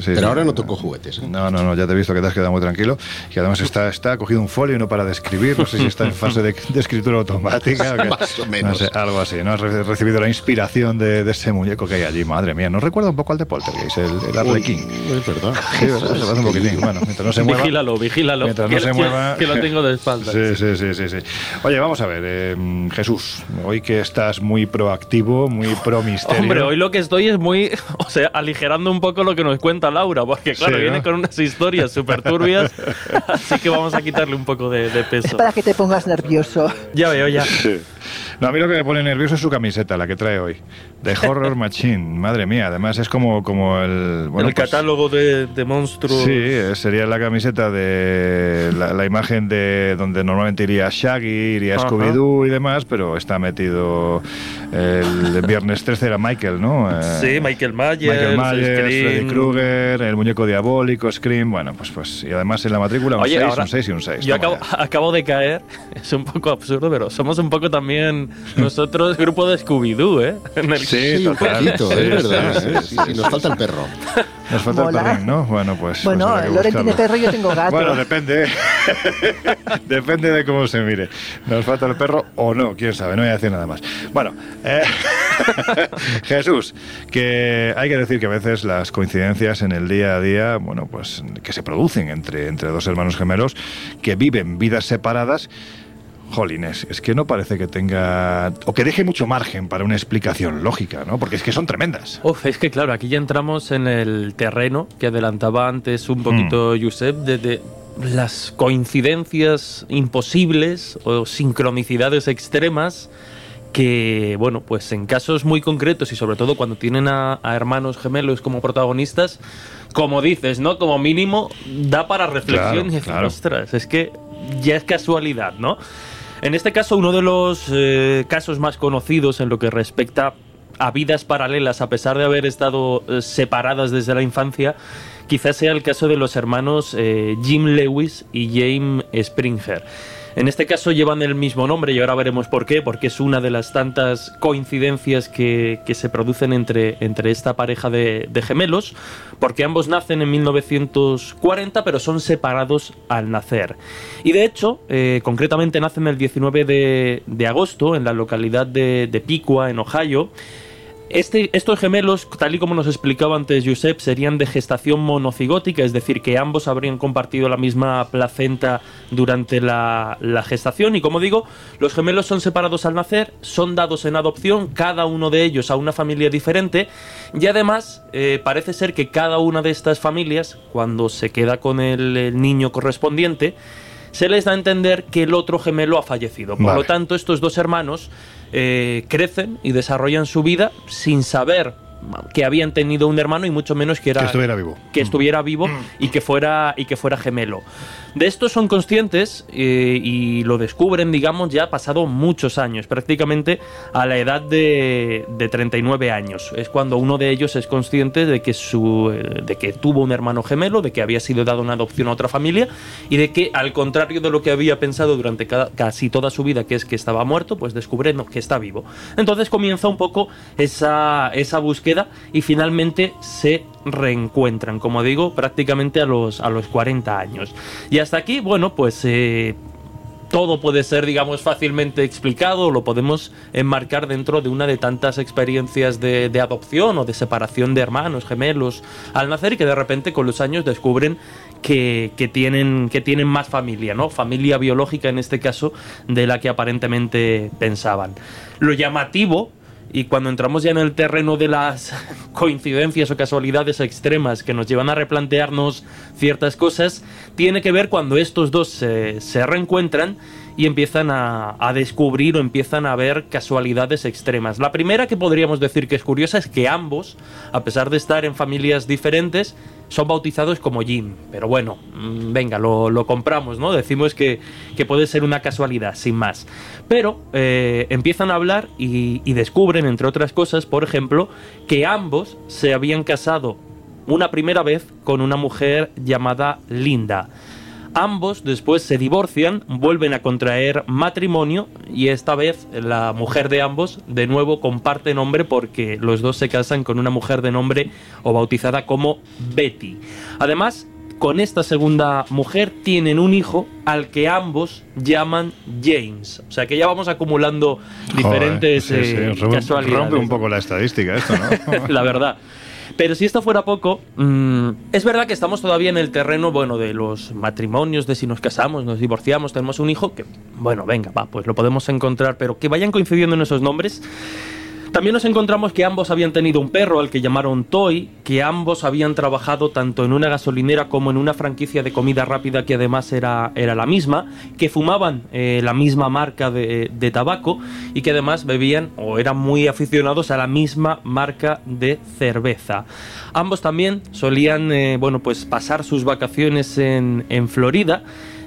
Pero ahora no toco juguetes. ¿eh? No, no, no, ya te he visto que te has quedado muy tranquilo. Y además está, está cogido un folio y no para de escribir. No sé si está en fase de, escritura automática. [LAUGHS] Más o menos. algo así. ¿no? Has recibido la inspiración de, ese muñeco que hay allí. Madre mía, nos recuerda un poco al de Poltergeist, el, el Arlequín. Es verdad. Sí, ¿verdad? Se un poquitín. Bueno, mientras no se mueva. Vigílalo, vigílalo. Mientras no se mueva. Que, lo tengo de espalda. Sí, sí, sí, sí. sí. Oye, vamos a ver. Eh, Jesús, hoy que estás muy proactivo, muy pro misterio. Hombre, hoy lo que estoy es muy, [LAUGHS] o sea, aligerando un poco lo que nos cuenta Laura, porque claro, viene con unas historias súper turbias, [LAUGHS] así que vamos a quitarle un poco de, peso. Es para que te pongas nervioso. Ya veo, ya. No, a mí lo que me pone nervioso es su camiseta, la que trae hoy. De Horror Machine, madre mía. Además es como, como el... Bueno, el pues catálogo de, monstruos. Sí, sería la camiseta de la, imagen de donde normalmente iría Shaggy, iría Scooby-Doo y demás, pero está metido el, viernes 13 era Michael, ¿no? Eh, sí, Michael Myers, Michael Myers, Freddy Krueger, el muñeco diabólico, Scream, bueno, pues pues y además en la matrícula un 6, un 6 y un 6. Yo acabo, acabo de caer, [LAUGHS] es un poco absurdo, pero somos un poco también nosotros grupo de Scooby-Doo, ¿eh? Sí, un poquito, es verdad. Sí, nos falta el perro. Nos falta el perrín, ¿no? Bueno, pues. Bueno, pues Loren tiene perro y yo tengo gato. Bueno, depende. [LAUGHS] depende de cómo se mire. Nos falta el perro o no, quién sabe, no voy a decir nada más. Bueno, eh. [LAUGHS] Jesús, que hay que decir que a veces las coincidencias en el día a día, bueno, pues que se producen entre, entre dos hermanos gemelos que viven vidas separadas, Jolines, es que no parece que tenga. o que deje mucho margen para una explicación lógica, ¿no? Porque es que son tremendas. Uf, es que claro, aquí ya entramos en el terreno que adelantaba antes un poquito mm. Josep, de, las coincidencias imposibles o sincronicidades extremas que, bueno, pues en casos muy concretos y sobre todo cuando tienen a, hermanos gemelos como protagonistas, como dices, ¿no? Como mínimo da para reflexión y decir, ostras, es que ya es casualidad, ¿no? En este caso, uno de los eh, casos más conocidos en lo que respecta a vidas paralelas, a pesar de haber estado eh, separadas desde la infancia, quizás sea el caso de los hermanos eh, Jim Lewis y James Springer. En este caso llevan el mismo nombre y ahora veremos por qué, porque es una de las tantas coincidencias que, se producen entre, entre esta pareja de, gemelos, porque ambos nacen en 1940 pero son separados al nacer. Y de hecho, eh, concretamente nacen el 19 de, agosto en la localidad de, de Piqua, en Ohio, este, estos gemelos, tal y como nos explicaba antes Josep, serían de gestación monocigótica, es decir, que ambos habrían compartido la misma placenta durante la, gestación. Y como digo, los gemelos son separados al nacer, son dados en adopción, cada uno de ellos a una familia diferente. Y además, eh, parece ser que cada una de estas familias, cuando se queda con el niño correspondiente, se les da a entender que el otro gemelo ha fallecido. Por lo tanto, estos dos hermanos eh, crecen y desarrollan su vida sin saber que habían tenido un hermano y mucho menos que era que estuviera vivo que estuviera vivo mm. y que fuera y que fuera gemelo de esto son conscientes eh, y lo descubren digamos ya pasado muchos años prácticamente a la edad de, de, 39 años. Es cuando uno de ellos es consciente de que su eh, de que tuvo un hermano gemelo de que había sido dado una adopción a otra familia y de que al contrario de lo que había pensado durante casi toda su vida que es que estaba muerto pues descubre que está vivo. Entonces comienza un poco esa esa búsqueda y finalmente se reencuentran, como digo, prácticamente a los, a los 40 años. Y hasta aquí, bueno, pues eh, todo puede ser, digamos, fácilmente explicado, lo podemos enmarcar dentro de una de tantas experiencias de, adopción o de separación de hermanos, gemelos, al nacer y que de repente con los años descubren que, que, tienen, que tienen más familia, ¿no? Familia biológica en este caso de la que aparentemente pensaban. Lo llamativo y cuando entramos ya en el terreno de las [LAUGHS] coincidencias o casualidades extremas que nos llevan a replantearnos ciertas cosas, tiene que ver cuando estos dos se, reencuentran y empiezan a, a, descubrir o empiezan a ver casualidades extremas. La primera que podríamos decir que es curiosa es que ambos, a pesar de estar en familias diferentes, son bautizados como Jim. Pero bueno, mm, venga, lo, compramos, ¿no? Decimos que, puede ser una casualidad, sin más. Pero eh, empiezan a hablar y descubren, entre otras cosas, por ejemplo, que ambos se habían casado una primera vez con una mujer llamada Linda. Ambos después se divorcian, vuelven a contraer matrimonio y esta vez la mujer de ambos de nuevo comparte nombre porque los dos se casan con una mujer de nombre o bautizada como Betty. Además, con esta segunda mujer tienen un hijo al que ambos llaman James. O sea que ya vamos acumulando diferentes eh, Rompe un poco la estadística esto, ¿no? [LAUGHS] la verdad. Pero si esto fuera poco, mm, es verdad que estamos todavía en el terreno, bueno, de los matrimonios, de si nos casamos, nos divorciamos, tenemos un hijo, que, bueno, venga, va, pues lo podemos encontrar, pero que vayan coincidiendo en esos nombres también nos encontramos que ambos habían tenido un perro al que llamaron Toy, que ambos habían trabajado tanto en una gasolinera como en una franquicia de comida rápida que además era, era la misma, que fumaban eh, la misma marca de, tabaco y que además bebían o eran muy aficionados a la misma marca de cerveza. Ambos también solían eh, bueno, pues pasar sus vacaciones en, en Florida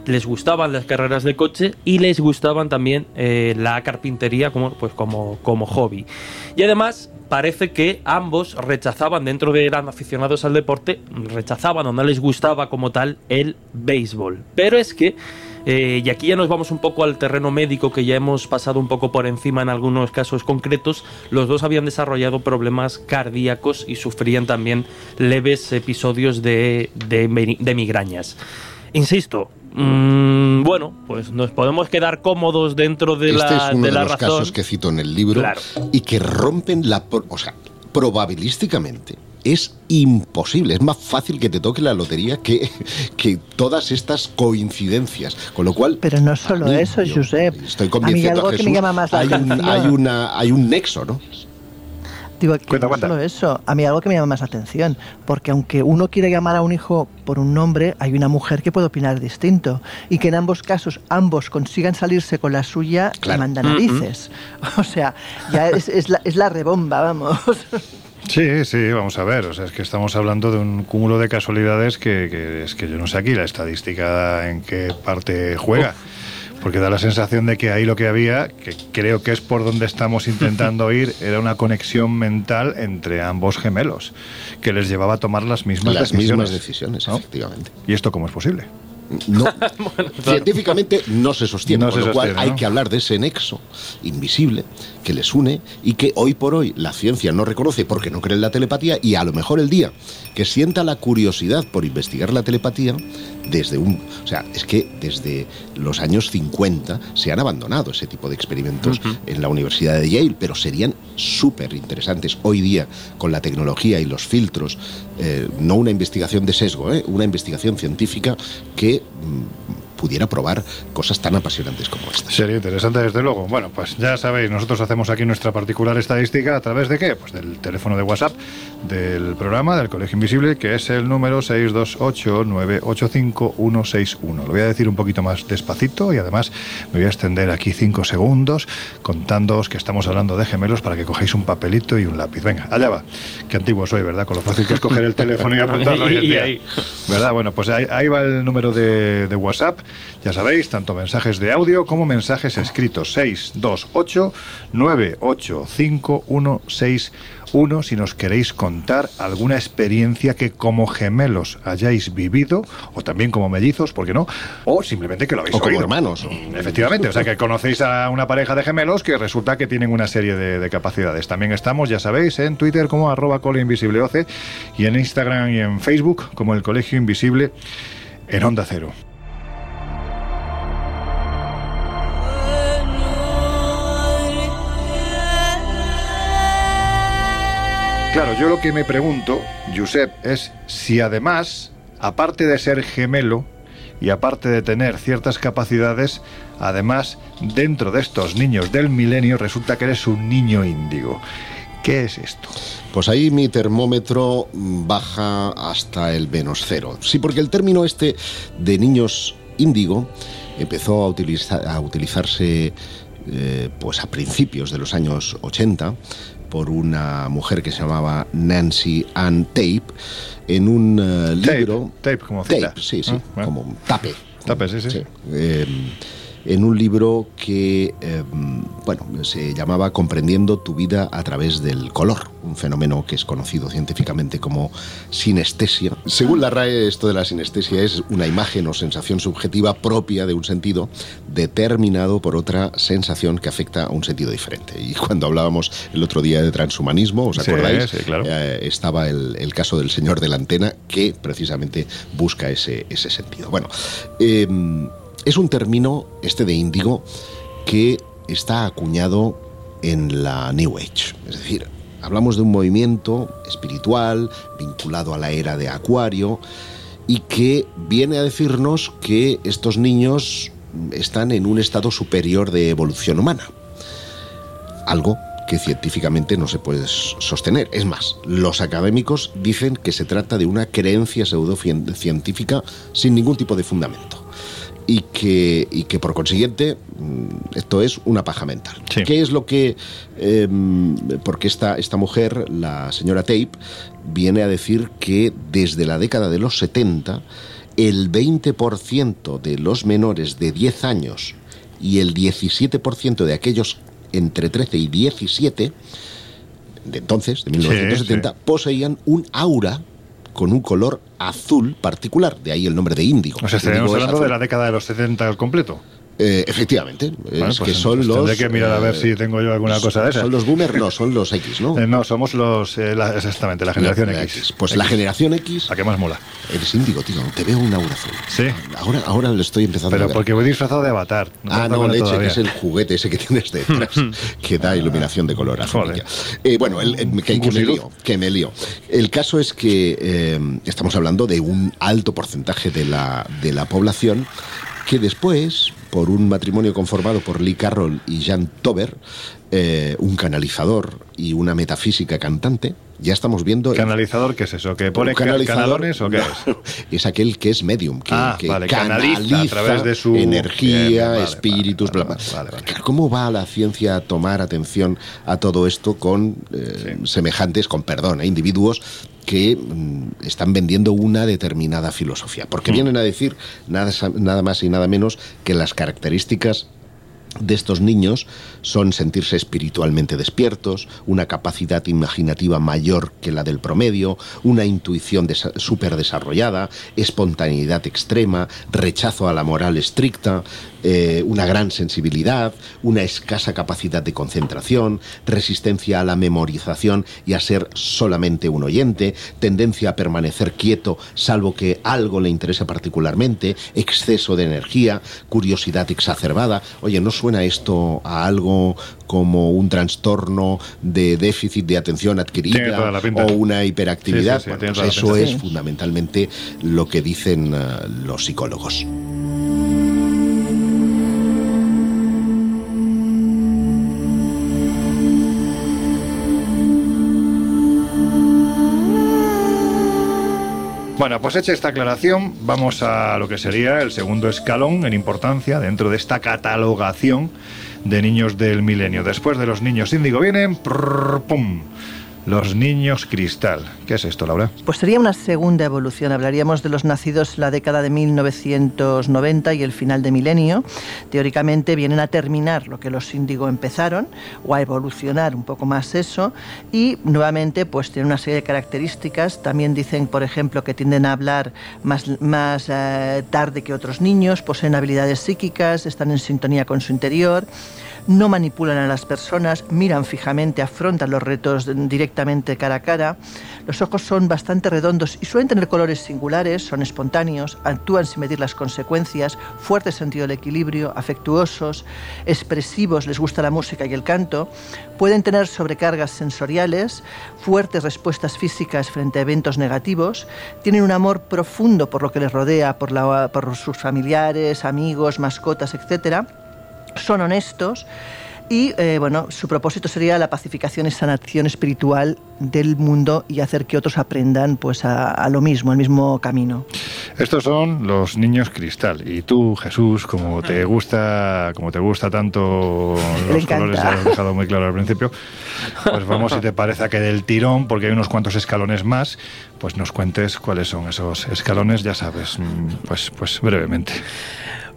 les gustaban las carreras de coche y les gustaban también eh, la carpintería como, pues como, como hobby. Y además parece que ambos rechazaban, dentro de eran aficionados al deporte, rechazaban o no les gustaba como tal el béisbol. Pero es que, eh, y aquí ya nos vamos un poco al terreno médico que ya hemos pasado un poco por encima en algunos casos concretos, los dos habían desarrollado problemas cardíacos y sufrían también leves episodios de, de, de migrañas. Insisto, Mm, bueno, pues nos podemos quedar cómodos dentro de este la, es uno de, los razón. casos que cito en el libro y que rompen la... O sea, probabilísticamente es imposible. Es más fácil que te toque la lotería que, que todas estas coincidencias. Con lo cual. Pero no solo eso, Josep. Estoy a, Jesús, que me llama más la hay, un, hay, una, hay un nexo, ¿no? Digo, que no solo eso, a mí algo que me llama más la atención, porque aunque uno quiere llamar a un hijo por un nombre, hay una mujer que puede opinar distinto y que en ambos casos ambos consigan salirse con la suya claro. y mandan narices. [LAUGHS] O sea, ya es, es, la, es la rebomba, vamos. Sí, sí, vamos a ver. O sea, es que estamos hablando de un cúmulo de casualidades que, que es que yo no sé aquí la estadística en qué parte juega. Porque da la sensación de que ahí lo que había, que creo que es por donde estamos intentando [LAUGHS] ir, era una conexión mental entre ambos gemelos, que les llevaba a tomar las mismas las decisiones. mismas decisiones, ¿no? efectivamente. ¿Y esto cómo es posible? No, [LAUGHS] bueno, científicamente no se sostiene, no con se lo cual hay que hablar de ese nexo invisible que les une y que hoy por hoy la ciencia no reconoce porque no cree en la telepatía y a lo mejor el día que sienta la curiosidad por investigar la telepatía desde un, o sea, es que desde los años 50 se han abandonado ese tipo de experimentos uh -huh. en la Universidad de Yale, pero serían súper interesantes hoy día con la tecnología y los filtros, eh, no una investigación de sesgo, eh, una investigación científica que mm, pudiera probar cosas tan apasionantes como esta. Sería interesante, desde luego. Bueno, pues ya sabéis, nosotros hacemos aquí nuestra particular estadística a través de qué? Pues del teléfono de WhatsApp del programa del Colegio Invisible, que es el número 628-985-161. Lo voy a decir un poquito más despacito y además me voy a extender aquí cinco segundos contándoos que estamos hablando de gemelos para que cogéis un papelito y un lápiz. Venga, allá va. Qué antiguo soy, ¿verdad? Con lo fácil que es coger el teléfono y apuntarlo hoy en [LAUGHS] día. ¿Verdad? Bueno, pues ahí, ahí va el número de, de WhatsApp. Ya sabéis, tanto mensajes de audio como mensajes escritos. 628-985-161 si nos queréis contar alguna experiencia que como gemelos hayáis vivido, o también como mellizos, ¿por qué no? O simplemente que lo habéis o como hermanos. Efectivamente, o sea que conocéis a una pareja de gemelos que resulta que tienen una serie de, de capacidades. También estamos, ya sabéis, en Twitter como arroba coleoinvisibleoce y en Instagram y en Facebook como el Colegio Invisible en Onda Cero. Claro, yo lo que me pregunto, Josep, es si además, aparte de ser gemelo y aparte de tener ciertas capacidades, además, dentro de estos niños del milenio, resulta que eres un niño índigo. ¿Qué es esto? Pues ahí mi termómetro baja hasta el menos cero. Sí, porque el término este de niños índigo empezó a, utilizar, a utilizarse eh, pues a principios de los años 80 por una mujer que se llamaba Nancy Ann Tape en un uh, libro. Tape, tape como cita. Tape, sí, sí, Ah, como tape. Tape, sí, sí. Sí. Eh, en un libro que, eh, bueno, se llamaba Comprendiendo tu vida a través del color, un fenómeno que es conocido científicamente como sinestesia. Según la RAE, esto de la sinestesia es una imagen o sensación subjetiva propia de un sentido determinado por otra sensación que afecta a un sentido diferente. Y cuando hablábamos el otro día de transhumanismo, ¿os Sí, acordáis? sí, claro. Eh, estaba el, el caso del señor de la antena que precisamente busca ese, ese sentido. Bueno, eh, es un término, este de índigo, que está acuñado en la New Age. Es decir, hablamos de un movimiento espiritual vinculado a la era de Acuario y que viene a decirnos que estos niños están en un estado superior de evolución humana. Algo que científicamente no se puede sostener. Es más, los académicos dicen que se trata de una creencia pseudocientífica sin ningún tipo de fundamento. Y que, y que por consiguiente mm, esto es una paja mental. Sí. ¿Qué es lo que... eh, porque esta, esta mujer, la señora Tape, viene a decir que desde la década de los 70 el 20% de los menores de 10 años y el 17% de aquellos entre 13 y 17 de entonces, de 1970, sí. poseían un aura con un color azul particular, de ahí el nombre de índigo. O sea, estaríamos hablando de la década de los 70 al completo. Eh, efectivamente, es pues que son pues los. Tendré que mirar a ver si tengo yo alguna cosa de esas. Son los boomers, no, son los X, ¿no? no, somos los. exactamente, la generación X. Pues la generación X. ¿A qué más mola? Eres índigo, tío. Te veo un aura azul. Sí. Ahora, ahora lo estoy empezando Pero a ver. porque voy disfrazado de avatar. ah, no, leche, que es el juguete ese que tienes detrás, [LAUGHS] que da iluminación de color azul. Eh, bueno, el, que, que, me lío, que me lío. El caso es que eh, estamos hablando de un alto porcentaje de la, de la población que después, por un matrimonio conformado por Lee Carroll y Jan Tober, eh, un canalizador y una metafísica cantante, ya estamos viendo... ¿Canalizador qué es eso? ¿Que pone canalones o qué es? [LAUGHS] Es aquel que es medium, que, ah, que vale, canaliza, a través de su energía, vale, espíritus, vale, bla, bla. ¿Cómo va la ciencia a tomar atención a todo esto con eh, sí. semejantes, con perdón, eh, individuos que mm, están vendiendo una determinada filosofía? Porque mm. vienen a decir nada, nada más y nada menos que las características de estos niños son sentirse espiritualmente despiertos, una capacidad imaginativa mayor que la del promedio, una intuición súper desarrollada, espontaneidad extrema, rechazo a la moral estricta, eh, una gran sensibilidad, una escasa capacidad de concentración, resistencia a la memorización y a ser solamente un oyente, tendencia a permanecer quieto salvo que algo le interese particularmente, exceso de energía, curiosidad exacerbada. Oye, ¿no suena esto a algo como un trastorno de déficit de atención adquirida o una hiperactividad? Sí, sí, sí, bueno, pues eso es fundamentalmente lo que dicen uh, los psicólogos. Bueno, pues hecha esta aclaración, vamos a lo que sería el segundo escalón en importancia dentro de esta catalogación de niños del milenio. Después de los niños índigo vienen... ¡Pum! Los niños cristal. ¿Qué es esto, Laura? Pues sería una segunda evolución. Hablaríamos de los nacidos en la década de 1990 y el final de milenio. Teóricamente vienen a terminar lo que los índigo empezaron o a evolucionar un poco más eso y nuevamente pues tienen una serie de características. También dicen, por ejemplo, que tienden a hablar más, más eh, tarde que otros niños, poseen habilidades psíquicas, están en sintonía con su interior no manipulan a las personas, miran fijamente, afrontan los retos directamente cara a cara. Los ojos son bastante redondos y suelen tener colores singulares, son espontáneos, actúan sin medir las consecuencias, fuerte sentido del equilibrio, afectuosos, expresivos, les gusta la música y el canto, pueden tener sobrecargas sensoriales, fuertes respuestas físicas frente a eventos negativos, tienen un amor profundo por lo que les rodea, por, por sus familiares, amigos, mascotas, etcétera son honestos y eh, bueno, su propósito sería la pacificación y sanación espiritual del mundo y hacer que otros aprendan pues a, a, lo mismo, al mismo camino. Estos son los niños cristal y tú, Jesús, como te gusta, como te gusta tanto [LAUGHS] los colores, ya lo has dejado muy claro al principio, pues vamos si te [LAUGHS] parece a que del tirón, porque hay unos cuantos escalones más, pues nos cuentes cuáles son esos escalones, ya sabes, pues, pues brevemente.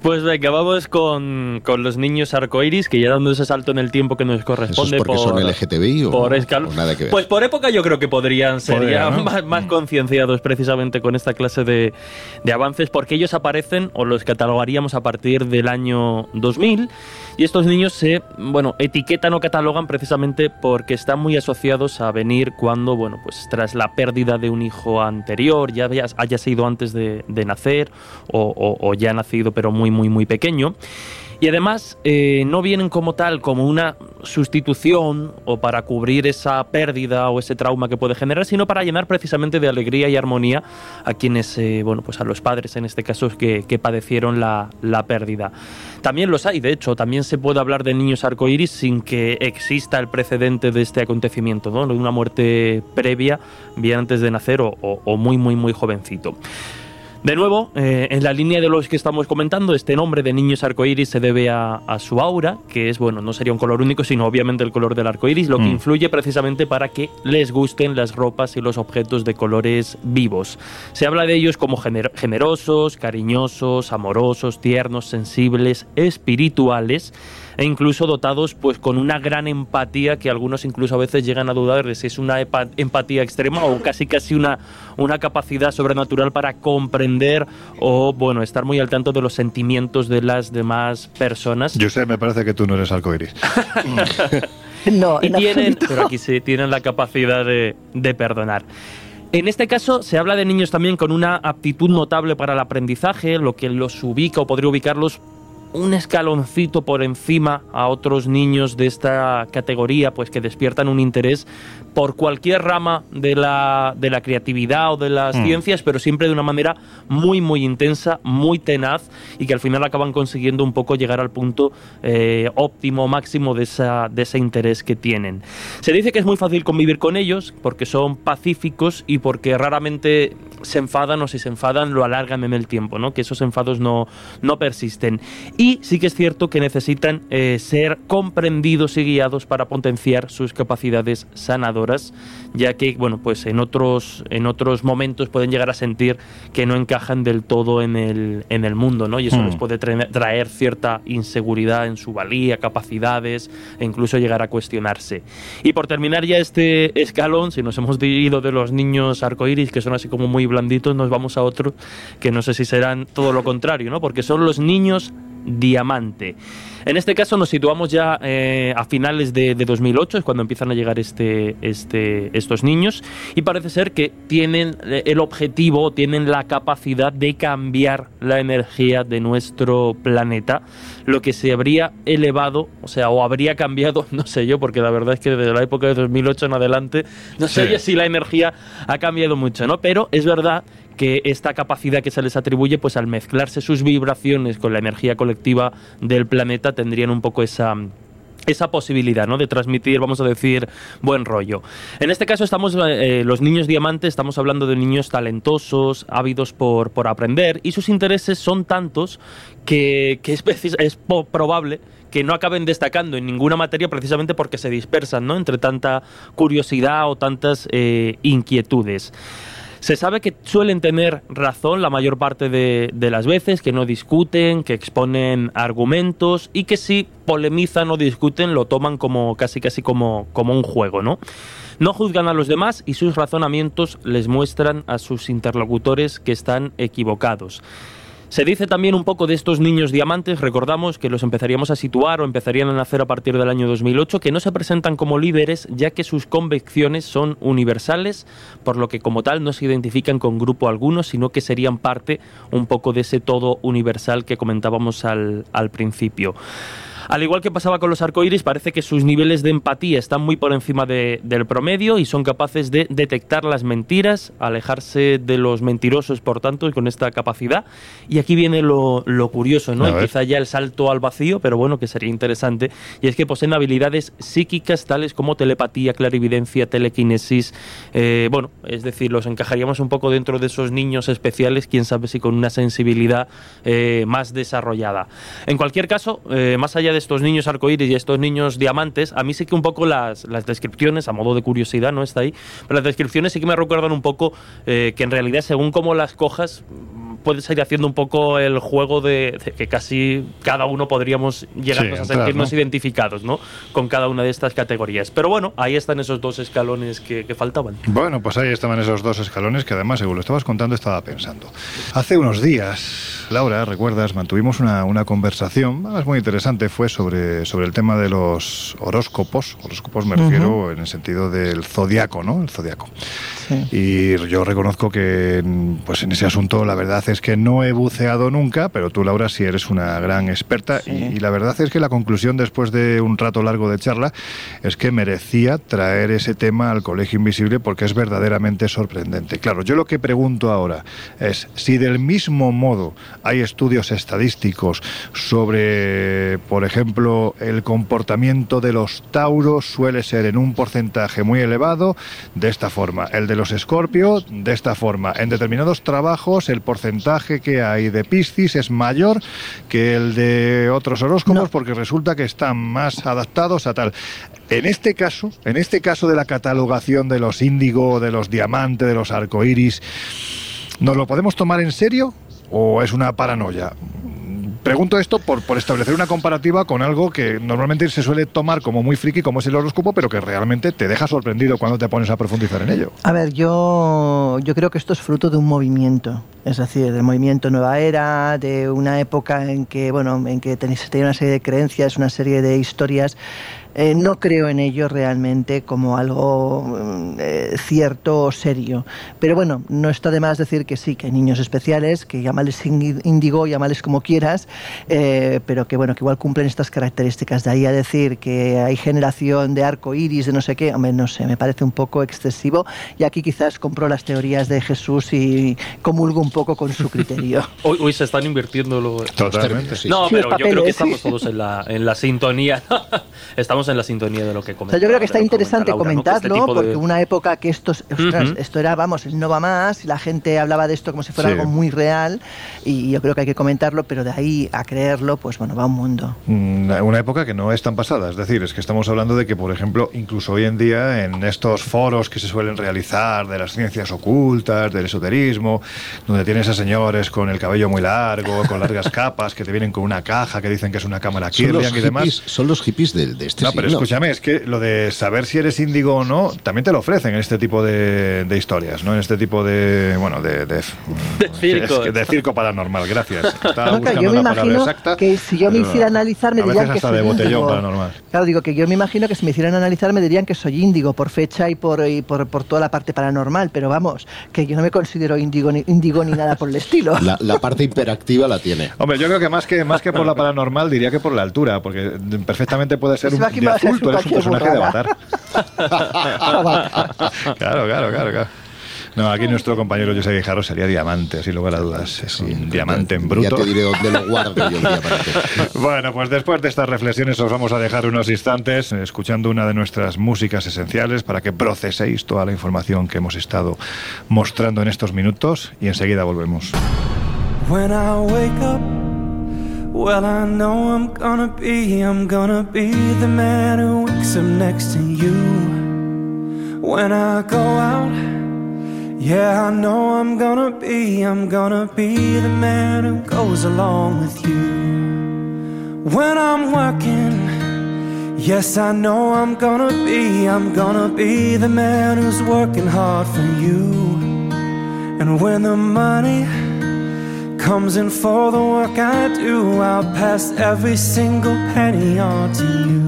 Pues venga, vamos con, con, los niños arcoiris, que ya dando ese salto en el tiempo que nos corresponde. ¿Eso es porque por, son LGTBI o, por o nada que ver? Pues por época yo creo que podrían ser Podría, ya ¿no? más, más concienciados precisamente con esta clase de, de avances, porque ellos aparecen o los catalogaríamos a partir del año 2000 y estos niños se, bueno, etiquetan o catalogan precisamente porque están muy asociados a venir cuando, bueno, pues tras la pérdida de un hijo anterior, ya haya, sido antes de, de nacer o, o, o, ya nacido pero muy, muy, muy pequeño. Y además eh, no vienen como tal, como una sustitución o para cubrir esa pérdida o ese trauma que puede generar, sino para llenar precisamente de alegría y armonía a quienes, eh, bueno, pues a los padres en este caso que, que padecieron la, la, pérdida. También los hay, de hecho, también se puede hablar de niños arcoíris sin que exista el precedente de este acontecimiento, ¿no? de una muerte previa, bien antes de nacer o, o, o muy, muy, muy jovencito. De nuevo, eh, en la línea de los que estamos comentando, este nombre de niños arcoíris se debe a, a, su aura, que es, bueno, no sería un color único, sino obviamente el color del arcoíris, lo que mm. influye precisamente para que les gusten las ropas y los objetos de colores vivos. Se habla de ellos como gener generosos, cariñosos, amorosos, tiernos, sensibles, espirituales e incluso dotados pues con una gran empatía que algunos incluso a veces llegan a dudar de si es una empatía extrema o casi casi una, una capacidad sobrenatural para comprender o, bueno, estar muy al tanto de los sentimientos de las demás personas. Yo sé, me parece que tú no eres arcoiris. [LAUGHS] no, y tienen, pero aquí sí, tienen la capacidad de, de perdonar. En este caso se habla de niños también con una aptitud notable para el aprendizaje, lo que los ubica o podría ubicarlos un escaloncito por encima a otros niños de esta categoría, pues que despiertan un interés por cualquier rama de la, de la creatividad o de las mm. ciencias, pero siempre de una manera muy, muy intensa, muy tenaz y que al final acaban consiguiendo un poco llegar al punto eh, óptimo, máximo de, esa, de ese interés que tienen. Se dice que es muy fácil convivir con ellos porque son pacíficos y porque raramente se enfadan o si se enfadan lo alargan en el tiempo, ¿no? que esos enfados no, no persisten. Y sí que es cierto que necesitan eh, ser comprendidos y guiados para potenciar sus capacidades sanadoras ya que bueno, pues en otros en otros momentos pueden llegar a sentir que no encajan del todo en el, en el mundo, ¿no? Y eso hmm. les puede traer cierta inseguridad en su valía, capacidades e incluso llegar a cuestionarse. Y por terminar ya este escalón, si nos hemos ido de los niños arcoíris que son así como muy blanditos, nos vamos a otro que no sé si serán todo lo contrario, ¿no? Porque son los niños diamante. En este caso nos situamos ya eh, a finales de, 2008, es cuando empiezan a llegar este, este, estos niños, y parece ser que tienen eh, el objetivo, tienen la capacidad de cambiar la energía de nuestro planeta, lo que se habría elevado, o sea, o habría cambiado, [LAUGHS] no sé yo, porque la verdad es que desde la época de 2008 en adelante, no sé si la energía ha cambiado mucho, ¿no? Pero es verdad que esta capacidad que se les atribuye, pues al mezclarse sus vibraciones con la energía colectiva del planeta, tendrían un poco esa esa posibilidad ¿no? de transmitir, vamos a decir, buen rollo. En este caso estamos, eh, los niños diamantes, estamos hablando de niños talentosos, ávidos por, por aprender, y sus intereses son tantos que, es, es probable que no acaben destacando en ninguna materia precisamente porque se dispersan ¿no? entre tanta curiosidad o tantas eh, inquietudes. Se sabe que suelen tener razón la mayor parte de, las veces, que no discuten, que exponen argumentos y que si polemizan o discuten lo toman como casi casi como, como un juego, ¿no? No juzgan a los demás y sus razonamientos les muestran a sus interlocutores que están equivocados. Se dice también un poco de estos niños diamantes, recordamos que los empezaríamos a situar o empezarían a nacer a partir del año 2008, que no se presentan como líderes ya que sus convicciones son universales, por lo que como tal no se identifican con grupo alguno, sino que serían parte un poco de ese todo universal que comentábamos al, al principio. Al igual que pasaba con los arcoíris, parece que sus niveles de empatía están muy por encima del promedio y son capaces de detectar las mentiras, alejarse de los mentirosos, por tanto, con esta capacidad. Y aquí viene lo, curioso, ¿no? quizá ya el salto al vacío, pero bueno, que sería interesante. Y es que poseen habilidades psíquicas tales como telepatía, clarividencia, telequinesis. Eh, bueno, es decir, los encajaríamos un poco dentro de esos niños especiales, quién sabe si con una sensibilidad eh, más desarrollada. En cualquier caso, eh, más allá de estos niños arcoíris y estos niños diamantes, a mí sí que un poco las, las descripciones, a modo de curiosidad, no está ahí, pero las descripciones sí que me recuerdan un poco eh, que en realidad, según cómo las cojas, puedes ir haciendo un poco el juego de, que casi cada uno podríamos llegar a sentirnos identificados ¿no? con cada una de estas categorías. Pero bueno, ahí están esos dos escalones que, faltaban. Bueno, pues ahí estaban esos dos escalones que además, según lo estabas contando, estaba pensando. Hace unos días, Laura, recuerdas, mantuvimos una, una conversación, es muy interesante, fue sobre, sobre el tema de los horóscopos. Horóscopos me refiero en el sentido del zodiaco, ¿no? El zodiaco. Y yo reconozco que pues en ese asunto la verdad es que no he buceado nunca, pero tú Laura sí eres una gran experta y, la verdad es que la conclusión después de un rato largo de charla es que merecía traer ese tema al Colegio Invisible porque es verdaderamente sorprendente. Claro, yo lo que pregunto ahora es si del mismo modo hay estudios estadísticos sobre, por ejemplo, el comportamiento de los tauros suele ser en un porcentaje muy elevado de esta forma, el de los escorpio de esta forma, en determinados trabajos el porcentaje que hay de Piscis es mayor que el de otros horóscopos porque resulta que están más adaptados a tal. En este caso, en este caso de la catalogación de los índigo, de los diamantes, de los arcoíris, ¿nos lo podemos tomar en serio o es una paranoia? Pregunto esto por, por establecer una comparativa con algo que normalmente se suele tomar como muy friki, como es el horóscopo, pero que realmente te deja sorprendido cuando te pones a profundizar en ello. A ver, yo, yo creo que esto es fruto de un movimiento. Es decir, del movimiento Nueva Era, de una época en que, bueno, en que tenéis una serie de creencias, una serie de historias eh, no creo en ello realmente como algo mm, eh, cierto o serio. Pero bueno, no está de más decir que sí, que hay niños especiales, que llámales índigo, llámales como quieras, eh, pero que bueno, que igual cumplen estas características. De ahí a decir que hay generación de arco iris, de no sé qué, hombre, no sé, me parece un poco excesivo. Y aquí quizás compro las teorías de Jesús y comulgo un poco con su criterio. [LAUGHS] hoy, se están invirtiendo Totalmente, sí. No, pero yo creo que estamos todos en la, en la sintonía. [LAUGHS] estamos en la sintonía de lo que comenta. yo creo que está interesante este comentarlo, porque una época que esto, esto era, vamos, el no va más, y la gente hablaba de esto como si fuera algo muy real, y yo creo que hay que comentarlo, pero de ahí a creerlo, pues bueno, va un mundo. Mm, una época que no es tan pasada, es decir, es que estamos hablando de que, por ejemplo, incluso hoy en día, en estos foros que se suelen realizar de las ciencias ocultas, del esoterismo, donde tienes a señores con el cabello muy largo, con largas capas, que te vienen con una caja, que dicen que es una cámara Kirlian y demás. Son los hippies de, de este pero escúchame, es que lo de saber si eres índigo o no, también te lo ofrecen en este tipo de, historias, ¿no? En este tipo de, bueno, de... De, [LAUGHS] circo. de circo paranormal, gracias. [LAUGHS] Estaba yo me imagino que si yo me hiciera analizar me dirían que soy índigo. Paranormal. Claro, digo que yo me imagino que si me hicieran analizar me dirían que soy índigo por fecha y por, y por, por toda la parte paranormal, pero vamos, que yo no me considero índigo ni, índigo ni nada por el estilo. [LAUGHS] La, la parte hiperactiva la tiene. Hombre, yo creo que más que más que por la paranormal diría que por la altura, porque perfectamente puede ser un tú eres un personaje de Avatar. [LAUGHS] claro, claro, claro, claro. No, aquí nuestro compañero José Guijarro sería diamante, sin lugar a dudas. Es un diamante en bruto. Ya te diré dónde lo guardo yo el diamante. [LAUGHS] bueno, pues después de estas reflexiones os vamos a dejar unos instantes escuchando una de nuestras músicas esenciales para que proceséis toda la información que hemos estado mostrando en estos minutos y enseguida volvemos. Well, I know I'm gonna be, I'm gonna be the man who wakes up next to you. When I go out, yeah, I know I'm gonna be, I'm gonna be the man who goes along with you. When I'm working, yes, I know I'm gonna be, I'm gonna be the man who's working hard for you. And when the money comes in for the work I do, I'll pass every single penny on to you.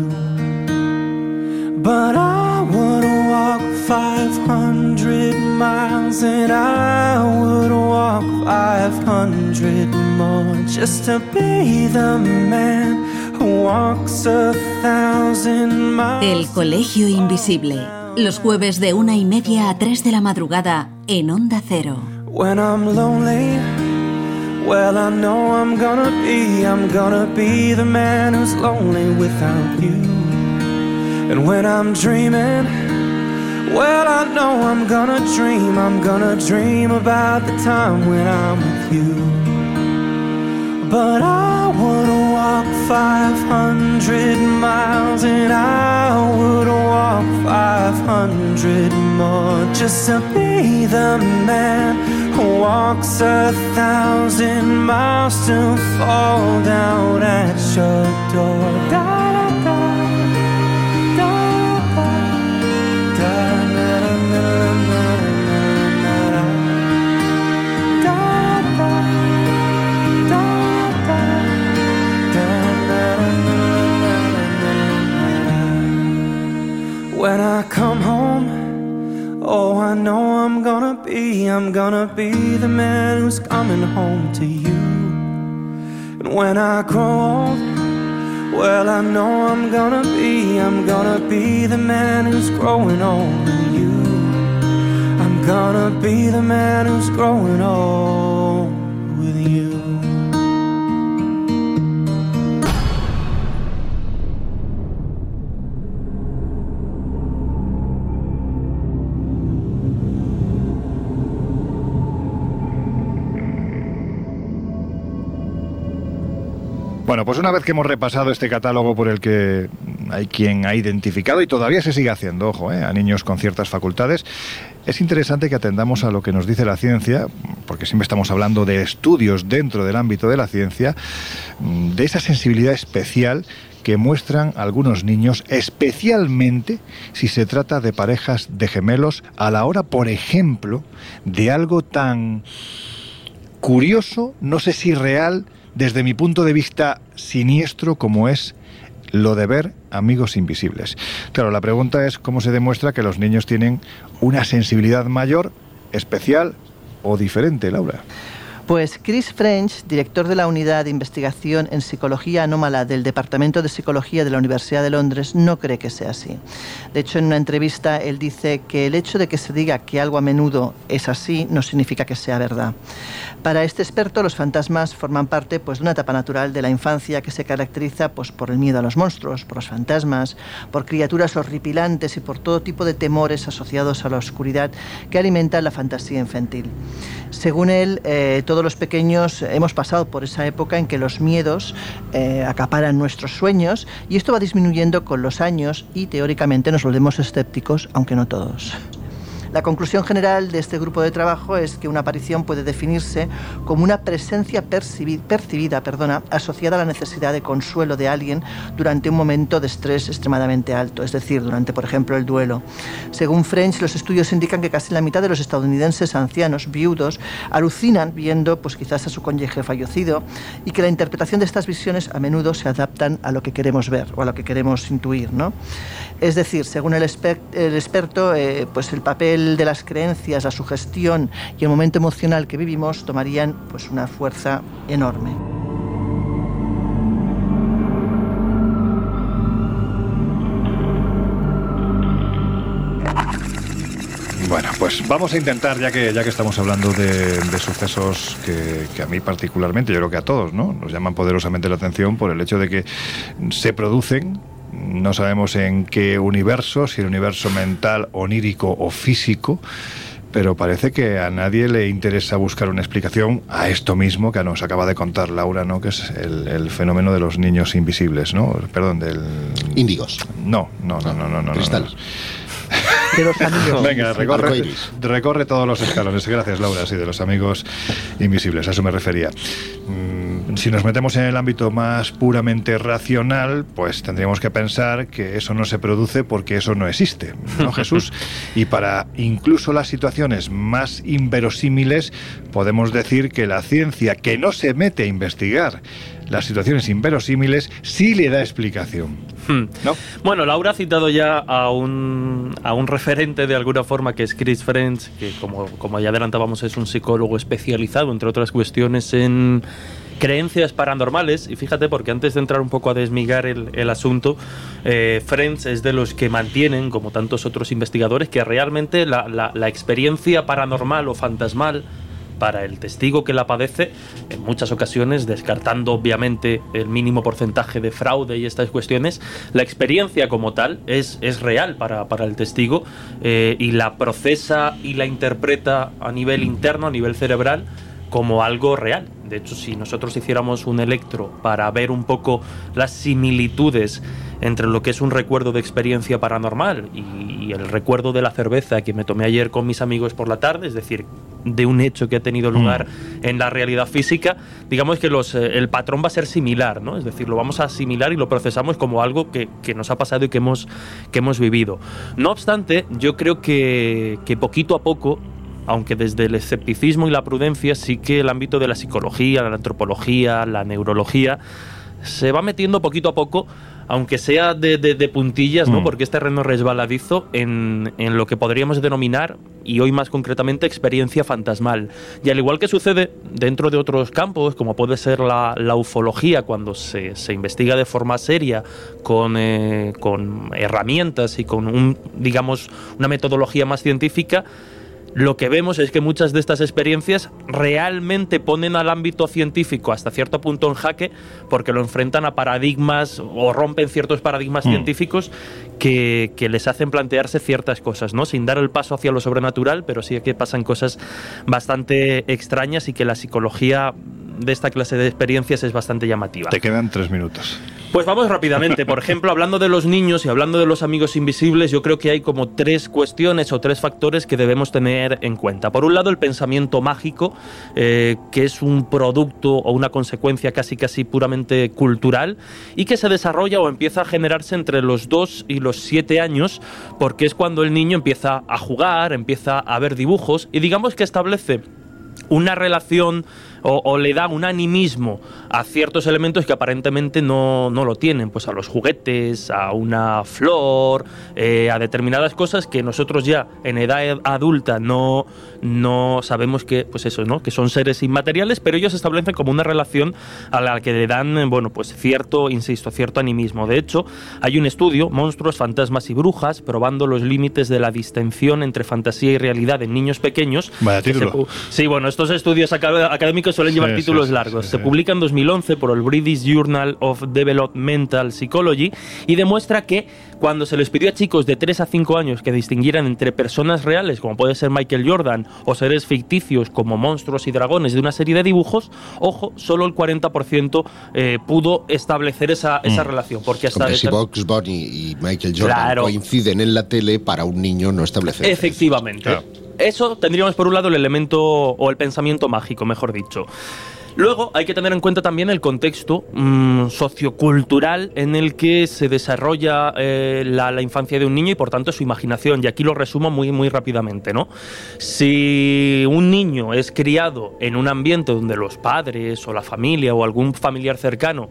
But I would walk 500 miles, and I would walk 500 more just to be the man who walks a thousand miles. El Colegio Invisible. Los jueves de una y media a tres de la madrugada en Onda Cero. When I'm lonely. Well, I know I'm gonna be, I'm gonna be the man who's lonely without you. And when I'm dreaming, well, I know I'm gonna dream, I'm gonna dream about the time when I'm with you. But I would walk 500 miles and I would walk 500 more just to be the man walks a thousand miles to fall down at your I'm gonna be the man who's coming home to you. And when I grow old, well, I know I'm gonna be, I'm gonna be the man who's growing old you. I'm gonna be the man who's growing old Bueno, pues una vez que hemos repasado este catálogo por el que hay quien ha identificado y todavía se sigue haciendo, ojo, eh, a niños con ciertas facultades. Es interesante que atendamos a lo que nos dice la ciencia, porque siempre estamos hablando de estudios dentro del ámbito de la ciencia, de esa sensibilidad especial que muestran algunos niños, especialmente si se trata de parejas de gemelos, a la hora, por ejemplo, de algo tan curioso, no sé si real, desde mi punto de vista siniestro como es lo de ver amigos invisibles. Claro, la pregunta es cómo se demuestra que los niños tienen una sensibilidad mayor, especial o diferente, Laura. Pues Chris French, director de la Unidad de Investigación en Psicología Anómala del Departamento de Psicología de la Universidad de Londres, no cree que sea así. De hecho, en una entrevista, él dice que el hecho de que se diga que algo a menudo es así no significa que sea verdad. Para este experto, los fantasmas forman parte pues, de una etapa natural de la infancia que se caracteriza pues, por el miedo a los monstruos, por los fantasmas, por criaturas horripilantes y por todo tipo de temores asociados a la oscuridad que alimentan la fantasía infantil. Según él, eh, todos los pequeños hemos pasado por esa época en que los miedos eh, acaparan nuestros sueños y esto va disminuyendo con los años y teóricamente nos volvemos escépticos, aunque no todos. La conclusión general de este grupo de trabajo es que una aparición puede definirse como una presencia percibida perdona, asociada a la necesidad de consuelo de alguien durante un momento de estrés extremadamente alto, es decir, durante, por ejemplo, el duelo. Según French, los estudios indican que casi la mitad de los estadounidenses ancianos viudos alucinan viendo pues, quizás a su cónyuge fallecido y que la interpretación de estas visiones a menudo se adaptan a lo que queremos ver o a lo que queremos intuir. ¿no? Es decir, según el, experto, eh, pues el papel de las creencias, la sugestión y el momento emocional que vivimos tomarían pues una fuerza enorme. Bueno, pues vamos a intentar, ya que, ya que estamos hablando de, sucesos que, que, a mí particularmente, yo creo que a todos, ¿no? Nos llaman poderosamente la atención por el hecho de que se producen no sabemos en qué universo, si el universo mental, onírico o físico, pero parece que a nadie le interesa buscar una explicación a esto mismo que nos acaba de contar Laura, ¿no? Que es el, fenómeno de los niños invisibles, ¿no? Perdón, del... Índigos. No, no, no, no, no. no Cristal. De los amigos. Venga, recorre, recorre, todos los escalones. Gracias, Laura, sí, de los amigos invisibles, a eso me refería. Mm, si nos metemos en el ámbito más puramente racional, pues tendríamos que pensar que eso no se produce porque eso no existe, ¿no, [LAUGHS] Jesús? Y para incluso las situaciones más inverosímiles, podemos decir que la ciencia que no se mete a investigar las situaciones inverosímiles sí le da explicación. Hmm. ¿no? Bueno, Laura ha citado ya a un, a un referente de alguna forma que es Chris French, que como, como ya adelantábamos es un psicólogo especializado, entre otras cuestiones, en creencias paranormales. Y fíjate, porque antes de entrar un poco a desmigar el, el asunto, eh, French es de los que mantienen, como tantos otros investigadores, que realmente la, la, la experiencia paranormal o fantasmal para el testigo que la padece, en muchas ocasiones, descartando obviamente el mínimo porcentaje de fraude y estas cuestiones, la experiencia como tal es, es real para, el testigo eh, y la procesa y la interpreta a nivel interno, a nivel cerebral, como algo real. De hecho, si nosotros hiciéramos un electro para ver un poco las similitudes entre lo que es un recuerdo de experiencia paranormal y, el recuerdo de la cerveza que me tomé ayer con mis amigos por la tarde, es decir, de un hecho que ha tenido lugar mm. en la realidad física, digamos que los, eh, el patrón va a ser similar, ¿no? Es decir, lo vamos a asimilar y lo procesamos como algo que, nos ha pasado y que hemos, que hemos vivido. No obstante, yo creo que, que poquito a poco aunque desde el escepticismo y la prudencia sí que el ámbito de la psicología, la antropología, la neurología se va metiendo poquito a poco aunque sea de, puntillas, ¿no? Mm. porque es terreno resbaladizo en, en, lo que podríamos denominar, y hoy más concretamente, experiencia fantasmal. Y al igual que sucede dentro de otros campos, como puede ser la, ufología, cuando se, se, investiga de forma seria, con, eh, con herramientas y con, un, digamos, una metodología más científica, lo que vemos es que muchas de estas experiencias realmente ponen al ámbito científico hasta cierto punto en jaque porque lo enfrentan a paradigmas o rompen ciertos paradigmas mm. científicos que, les hacen plantearse ciertas cosas, ¿no? Sin dar el paso hacia lo sobrenatural, pero sí que pasan cosas bastante extrañas y que la psicología de esta clase de experiencias es bastante llamativa. Te quedan tres minutos. Pues vamos rápidamente. Por ejemplo, hablando de los niños y hablando de los amigos invisibles, yo creo que hay como tres cuestiones o tres factores que debemos tener en cuenta. Por un lado, el pensamiento mágico, eh, que es un producto o una consecuencia casi casi puramente cultural y que se desarrolla o empieza a generarse entre los 2 y los 7 años, porque es cuando el niño empieza a jugar, empieza a ver dibujos y digamos que establece una relación o, le da un animismo a ciertos elementos que aparentemente no, no lo tienen, pues a los juguetes, a una flor, eh, a determinadas cosas que nosotros ya en edad adulta no, no sabemos que, pues eso, ¿no? que son seres inmateriales, pero ellos establecen como una relación a la que le dan, bueno, pues cierto, insisto, cierto animismo. De hecho, hay un estudio, Monstruos, Fantasmas y Brujas, probando los límites de la distensión entre fantasía y realidad en niños pequeños. Vaya título. Sí, bueno, estos estudios académicos suelen llevar títulos largos. Se publica en 2011 por el British Journal of Developmental Psychology y demuestra que cuando se les pidió a chicos de 3 a 5 años que distinguieran entre personas reales, como puede ser Michael Jordan, o seres ficticios como monstruos y dragones de una serie de dibujos, ojo, solo el 40% eh, pudo establecer esa, esa mm. relación. Porque hasta si Box Bunny y Michael Jordan coinciden en la tele, para un niño no establecer. Efectivamente. Eso tendríamos por un lado el elemento o el pensamiento mágico, mejor dicho. Luego hay que tener en cuenta también el contexto mm, sociocultural en el que se desarrolla eh, la, infancia de un niño y por tanto su imaginación. Y aquí lo resumo muy, muy rápidamente. ¿no? Si un niño es criado en un ambiente donde los padres o la familia o algún familiar cercano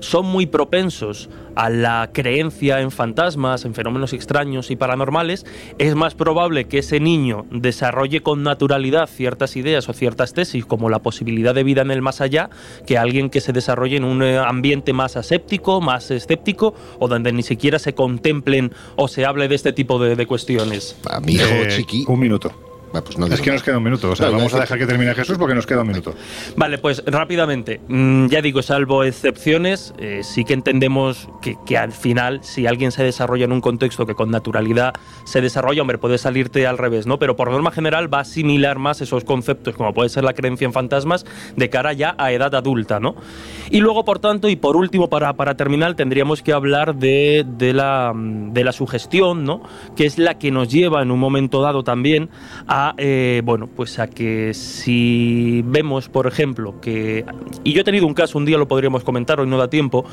son muy propensos a la creencia en fantasmas, en fenómenos extraños y paranormales, es más probable que ese niño desarrolle con naturalidad ciertas ideas o ciertas tesis, como la posibilidad de vida en el más allá, que alguien que se desarrolle en un eh, ambiente más aséptico, más escéptico, o donde ni siquiera se contemplen o se hable de este tipo de, cuestiones. A mi hijo eh, chiqui. Un minuto. Pues es que nos queda un minuto. O sea, vamos a dejar que termine Jesús porque nos queda un minuto. Vale, pues rápidamente. Mm, ya digo, salvo excepciones, eh, sí que entendemos que, que, al final, si alguien se desarrolla en un contexto que con naturalidad se desarrolla, hombre, puede salirte al revés, ¿no? Pero por norma general va a asimilar más esos conceptos, como puede ser la creencia en fantasmas, de cara ya a edad adulta, ¿no? Y luego, por tanto, y por último, para, para terminar, tendríamos que hablar de, de, la, de la sugestión, ¿no? Que es la que nos lleva en un momento dado también a eh, bueno, pues a que si vemos, por ejemplo, que, y yo he tenido un caso, un día lo podríamos comentar, hoy no da tiempo,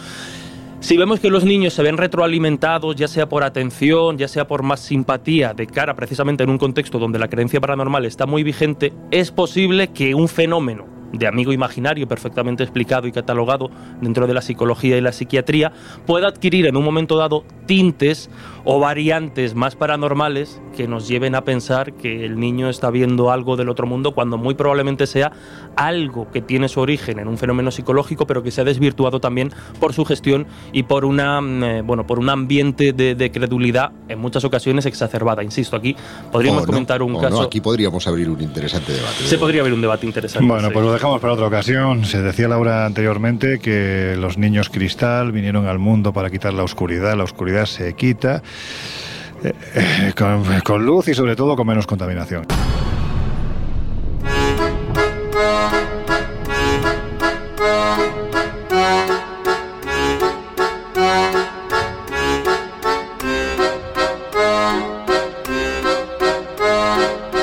si vemos que los niños se ven retroalimentados, ya sea por atención, ya sea por más simpatía, de cara precisamente en un contexto donde la creencia paranormal está muy vigente, es posible que un fenómeno de amigo imaginario perfectamente explicado y catalogado dentro de la psicología y la psiquiatría, pueda adquirir en un momento dado tintes o variantes más paranormales que nos lleven a pensar que el niño está viendo algo del otro mundo cuando muy probablemente sea algo que tiene su origen en un fenómeno psicológico pero que se ha desvirtuado también por su gestión y por una mm, eh, bueno por un ambiente de, credulidad en muchas ocasiones exacerbada. Insisto aquí podríamos comentar un caso aquí podríamos abrir un interesante debate se podría abrir un debate interesante bueno pues lo dejamos para otra ocasión se decía Laura anteriormente que los niños cristal vinieron al mundo para quitar la oscuridad la oscuridad se quita eh, eh, con, luz y sobre todo con menos contaminación.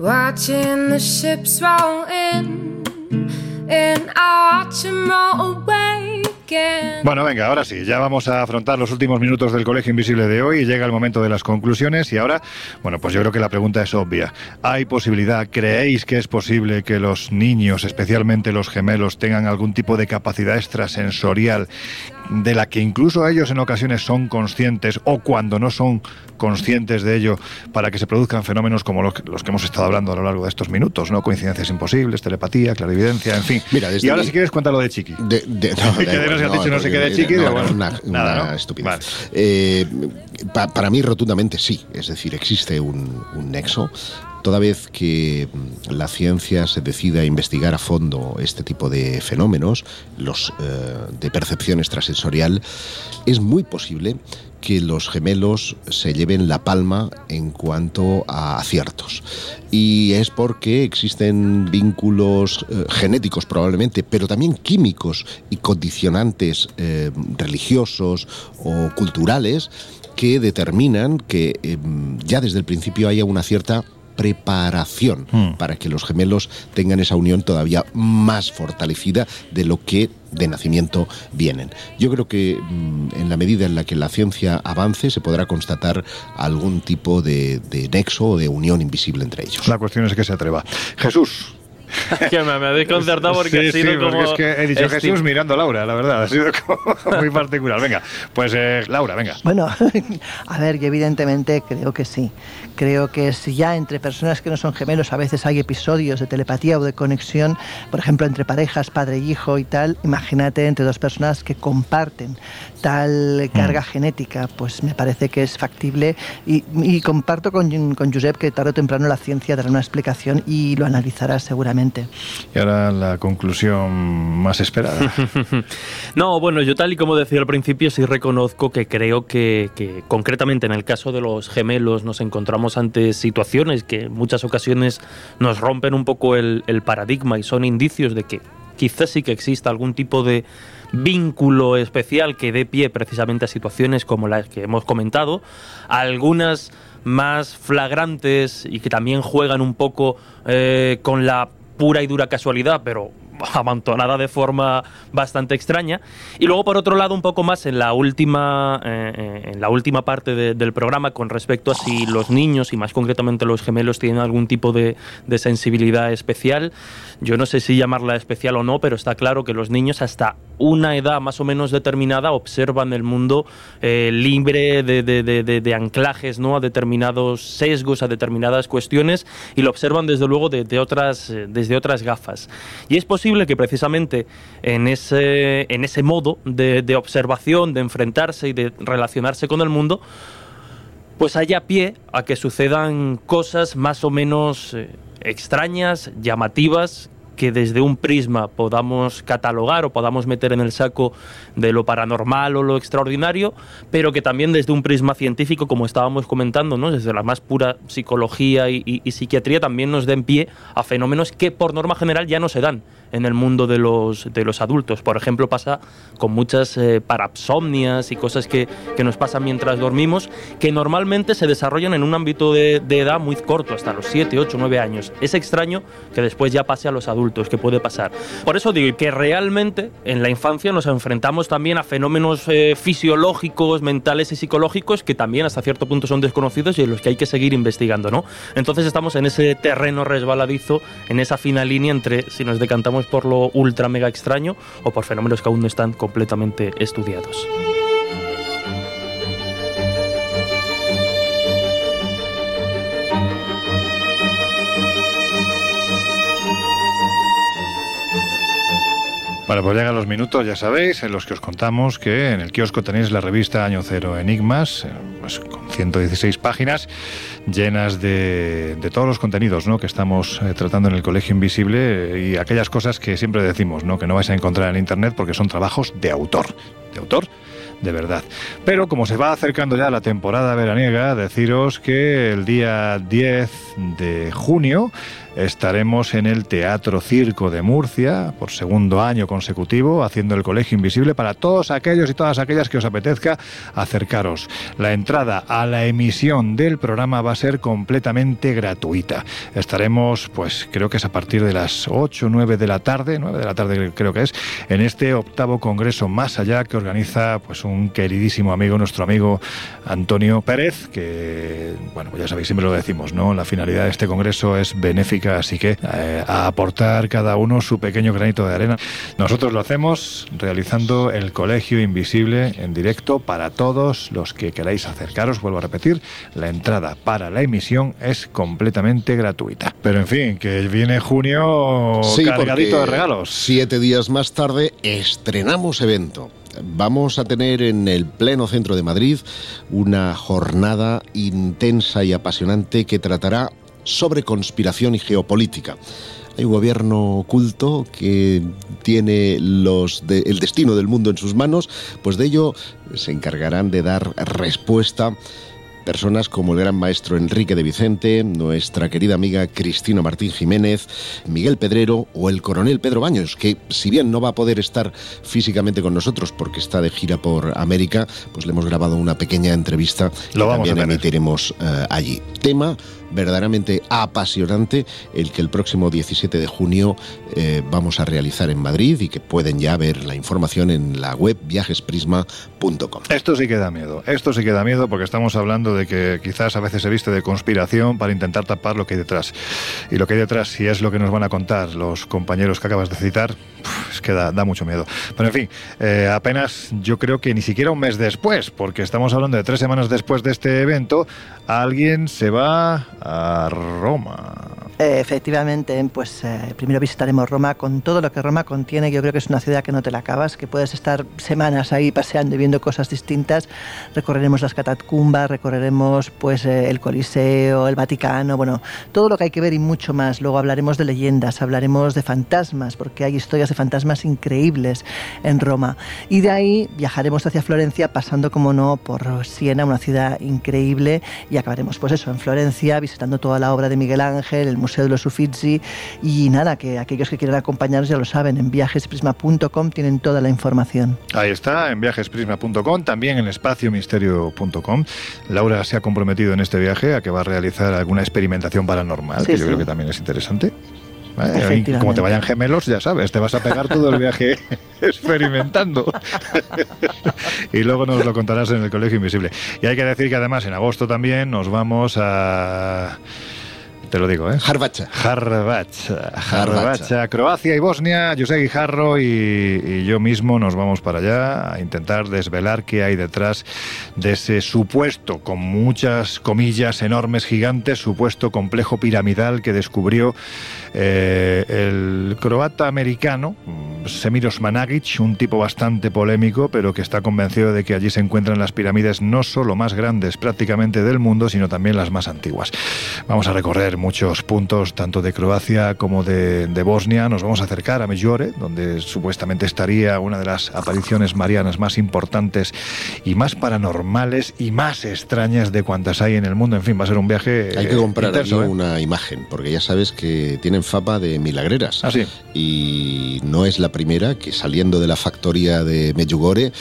watching the ships roll in, and I watch them roll away. Bueno, venga, ahora sí, ya vamos a afrontar los últimos minutos del Colegio Invisible de hoy y llega el momento de las conclusiones y ahora, bueno, pues yo creo que la pregunta es obvia. ¿Hay posibilidad, creéis que es posible que los niños, especialmente los gemelos, tengan algún tipo de capacidad extrasensorial de la que incluso ellos en ocasiones son conscientes o cuando no son conscientes de ello para que se produzcan fenómenos como los que, hemos estado hablando a lo largo de estos minutos, ¿no? Coincidencias imposibles, telepatía, clarividencia, en fin. Mira, y ahora si quieres cuéntalo de Chiqui. De, no, [LAUGHS] si has dicho no se quede chiqui, no, bueno, una, nada, estupidez. Eh, para mí, rotundamente sí. Es decir, existe un, un nexo toda vez que la ciencia se decida a investigar a fondo este tipo de fenómenos, los eh, de percepción extrasensorial, es muy posible que los gemelos se lleven la palma en cuanto a aciertos. Y es porque existen vínculos eh, genéticos probablemente, pero también químicos y condicionantes eh, religiosos o culturales que determinan que em, ya desde el principio haya una cierta preparación hmm. para que los gemelos tengan esa unión todavía más fortalecida de lo que de nacimiento vienen. Yo creo que mm, en la medida en la que la ciencia avance se podrá constatar algún tipo de, de nexo o de unión invisible entre ellos. La cuestión es que se atreva. Jesús, [LAUGHS] que me, ha desconcertado porque ha sido como... es que he dicho Jesús mirando a Laura, la verdad, ha sido [LAUGHS] muy particular. Venga, pues eh, Laura, venga. Bueno, [LAUGHS] a ver, yo evidentemente creo que sí. Creo que si ya entre personas que no son gemelos a veces hay episodios de telepatía o de conexión, por ejemplo, entre parejas, padre y hijo y tal, imagínate entre dos personas que comparten tal carga mm. genética, pues me parece que es factible y, comparto con, con Josep que tarde o temprano la ciencia dará una explicación y lo analizará seguramente. Y ahora la conclusión más esperada. [LAUGHS] no, bueno, yo tal y como decía al principio, sí reconozco que creo que, que concretamente en el caso de los gemelos nos encontramos ante situaciones que en muchas ocasiones nos rompen un poco el, el paradigma y son indicios de que quizás sí que exista algún tipo de vínculo especial que dé pie precisamente a situaciones como las que hemos comentado, algunas más flagrantes y que también juegan un poco eh, con la pura y dura casualidad, pero [LAUGHS] amontonada de forma bastante extraña. Y luego, por otro lado, un poco más en la última, eh, eh, en la última parte del programa con respecto a si los niños y más concretamente los gemelos tienen algún tipo de, sensibilidad especial. Yo no sé si llamarla especial o no, pero está claro que los niños hasta una edad más o menos determinada observan el mundo eh, libre de, de, anclajes ¿no? a determinados sesgos, a determinadas cuestiones y lo observan desde luego de, otras, desde otras gafas. Y es posible que precisamente en ese, en ese modo de, observación, de enfrentarse y de relacionarse con el mundo, pues haya pie a que sucedan cosas más o menos eh, extrañas, llamativas, que desde un prisma podamos catalogar o podamos meter en el saco de lo paranormal o lo extraordinario, pero que también desde un prisma científico, como estábamos comentando, ¿no? desde la más pura psicología y psiquiatría, también nos den pie a fenómenos que por norma general ya no se dan en el mundo de los, de los adultos. Por ejemplo, pasa con muchas eh, parapsomnias y cosas que, que, nos pasan mientras dormimos, que normalmente se desarrollan en un ámbito de, de, edad muy corto, hasta los 7, 8, 9 años. Es extraño que después ya pase a los adultos, que puede pasar. Por eso digo que realmente en la infancia nos enfrentamos también a fenómenos eh, fisiológicos, mentales y psicológicos que también hasta cierto punto son desconocidos y en los que hay que seguir investigando, ¿no? Entonces estamos en ese terreno resbaladizo, en esa fina línea entre si nos decantamos por lo ultra mega extraño o por fenómenos que aún no están completamente estudiados. Bueno, pues llegan los minutos, ya sabéis, en los que os contamos que en el kiosco tenéis la revista Año Cero Enigmas, eh, pues con 116 páginas llenas de, todos los contenidos ¿no? que estamos eh, tratando en el Colegio Invisible eh, y aquellas cosas que siempre decimos ¿no? que no vais a encontrar en Internet porque son trabajos de autor. De autor de verdad. Pero como se va acercando ya la temporada veraniega, deciros que el día 10 de junio estaremos en el Teatro Circo de Murcia por segundo año consecutivo haciendo el Colegio Invisible para todos aquellos y todas aquellas que os apetezca acercaros. La entrada a la emisión del programa va a ser completamente gratuita. Estaremos, pues creo que es a partir de las 8 o 9 de la tarde, 9 de la tarde creo que es, en este octavo congreso más allá que organiza pues un queridísimo amigo, nuestro amigo Antonio Pérez, que bueno, ya sabéis, siempre lo decimos, ¿no? La finalidad de este congreso es benéfica así que eh, a aportar cada uno su pequeño granito de arena. Nosotros lo hacemos realizando el Colegio Invisible en directo para todos los que queráis acercaros. Vuelvo a repetir, la entrada para la emisión es completamente gratuita. Pero en fin, que viene junio cargadito de regalos. Siete días más tarde estrenamos evento vamos a tener en el pleno centro de Madrid una jornada intensa y apasionante que tratará sobre conspiración y geopolítica. Hay un gobierno oculto que tiene los el destino del mundo en sus manos, pues de ello se encargarán de dar respuesta Personas como el gran maestro Enrique de Vicente, nuestra querida amiga Cristina Martín Jiménez, Miguel Pedrero o el coronel Pedro Baños, que si bien no va a poder estar físicamente con nosotros porque está de gira por América, pues le hemos grabado una pequeña entrevista Lo que también emitiremos eh, allí. Tema verdaderamente apasionante el que el próximo 17 de junio eh, vamos a realizar en Madrid y que pueden ya ver la información en la web viajesprisma.com. Esto sí que da miedo, esto sí que da miedo porque estamos hablando de que quizás a veces se viste de conspiración para intentar tapar lo que hay detrás. Y lo que hay detrás, si es lo que nos van a contar los compañeros que acabas de citar, es que da, mucho miedo. Pero en fin, eh, apenas yo creo que ni siquiera un mes después, porque estamos hablando de tres semanas después de este evento, alguien se va a Roma. Efectivamente, pues eh, primero visitaremos Roma con todo lo que Roma contiene. Yo creo que es una ciudad que no te la acabas, que puedes estar semanas ahí paseando y viendo cosas distintas. Recorreremos las catacumbas, recorreremos pues eh, el Coliseo, el Vaticano, bueno, todo lo que hay que ver y mucho más. Luego hablaremos de leyendas, hablaremos de fantasmas, porque hay historias de fantasmas increíbles en Roma. Y de ahí viajaremos hacia Florencia, pasando como no por Siena, una ciudad increíble, y acabaremos pues eso en Florencia, visitando toda la obra de Miguel Ángel, el Museo de los Uffizi y nada, que aquellos que quieran acompañarnos ya lo saben, en viajesprisma.com tienen toda la información. Ahí está, en viajesprisma.com, también en espaciomisterio.com. Laura se ha comprometido en este viaje a que va a realizar alguna experimentación paranormal, que yo creo que también es interesante. Como te vayan gemelos, ya sabes, te vas a pegar todo el viaje [LAUGHS] experimentando. [LAUGHS] y luego nos lo contarás en el Colegio Invisible. Y hay que decir que además en agosto también nos vamos a te lo digo, ¿eh? Harbacha. Harbacha. Harbacha. Croacia y Bosnia. José Guijarro y, y, yo mismo nos vamos para allá a intentar desvelar qué hay detrás de ese supuesto, con muchas comillas enormes, gigantes, supuesto complejo piramidal que descubrió eh, el croata americano, Semiros Managic, un tipo bastante polémico, pero que está convencido de que allí se encuentran las pirámides no solo más grandes prácticamente del mundo, sino también las más antiguas. Vamos a recorrer muchos puntos, tanto de Croacia como de, Bosnia. Nos vamos a acercar a Medjugorje, donde supuestamente estaría una de las apariciones marianas más importantes y más paranormales y más extrañas de cuantas hay en el mundo. En fin, va a ser un viaje. Hay que comprar aquí ¿eh? una imagen, porque ya sabes que tienen fama de milagreras. Ah, sí. Y no es la primera que saliendo de la factoría de Medjugorje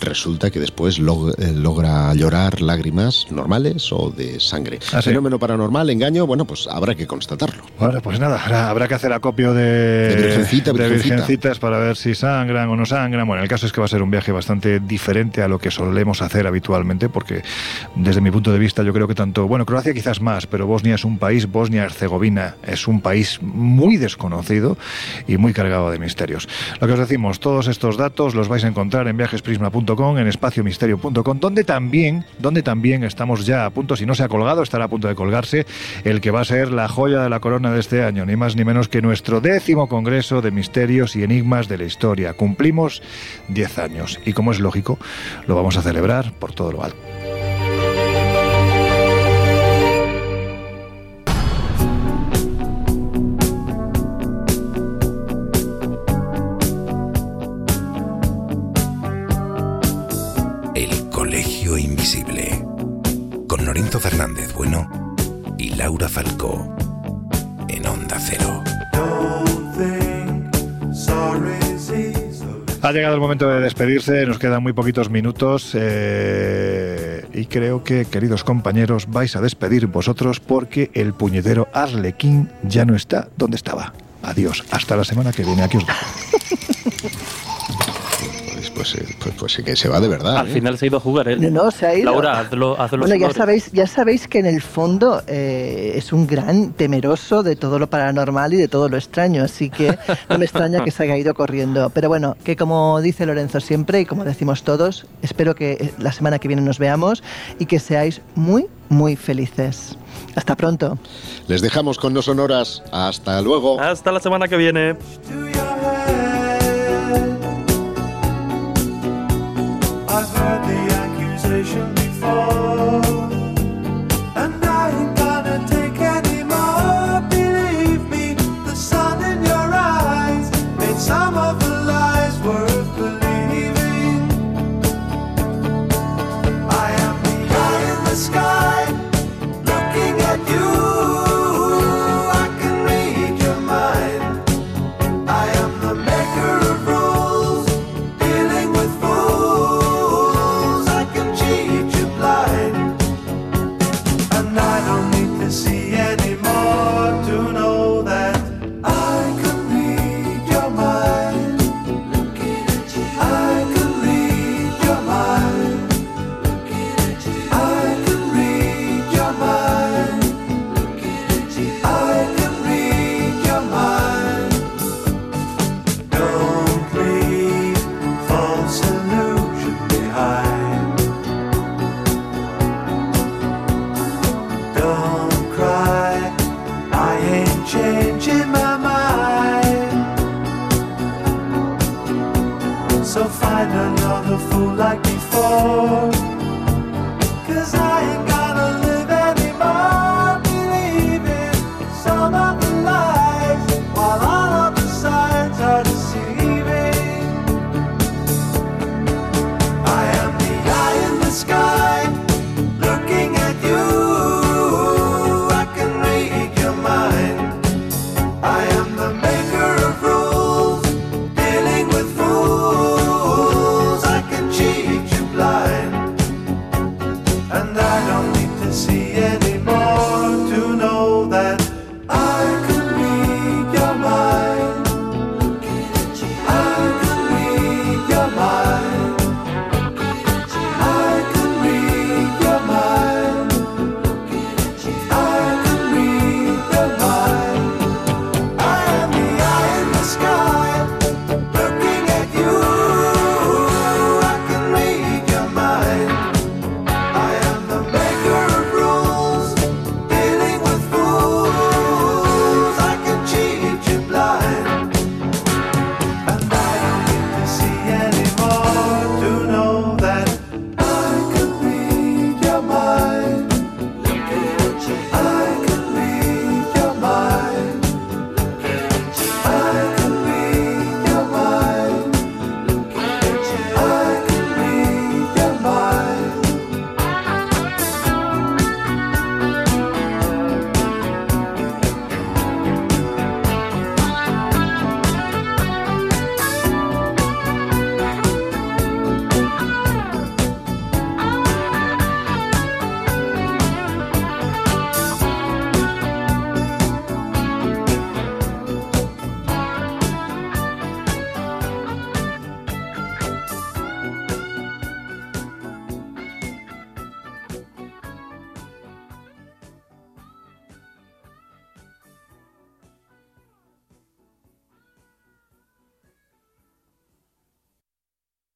resulta que después eh, logra llorar lágrimas normales o de sangre. Ah, Fenómeno paranormal, engaño, bueno, pues habrá que constatarlo. Bueno, pues nada, habrá, que hacer acopio de, de, virgencitas para ver si sangran o no sangran. Bueno, el caso es que va a ser un viaje bastante diferente a lo que solemos hacer habitualmente, porque desde mi punto de vista yo creo que tanto, bueno, Croacia quizás más, pero Bosnia es un país, Bosnia-Herzegovina es un país muy desconocido y muy cargado de misterios. Lo que os decimos, todos estos datos los vais a encontrar en viajesprisma.com, en espaciomisterio.com, donde también, donde también estamos ya a punto, si no se ha colgado, estará a punto de colgarse el que va a ser la joya de la corona de este año, ni más ni menos que nuestro décimo Congreso de Misterios y Enigmas de la Historia. Cumplimos 10 años y como es lógico, lo vamos a celebrar por todo lo alto. El Colegio Invisible con Lorenzo Fernández Bueno y Laura Falcó en Onda Cero. Ha llegado el momento de despedirse, nos quedan muy poquitos minutos eh, y creo que, queridos compañeros, vais a despedir vosotros porque el puñetero Arlequín ya no está donde estaba. Adiós, hasta la semana que viene, aquí os dejo. [LAUGHS] pues, eh, pues, pues, sí que se va de verdad. Al final se ha ido a jugar él. No, no, se ha ido. Laura, hazlo, hazlo Bueno, ya sabéis, ya sabéis que en el fondo eh, es un gran temeroso de todo lo paranormal y de todo lo extraño, así que [LAUGHS] no me extraña que se haya ido corriendo. Pero bueno, que como dice Lorenzo siempre y como decimos todos, espero que la semana que viene nos veamos y que seáis muy, muy felices. Hasta pronto. Les dejamos con No Sonoras. Hasta luego. Hasta la semana que viene. conversation before.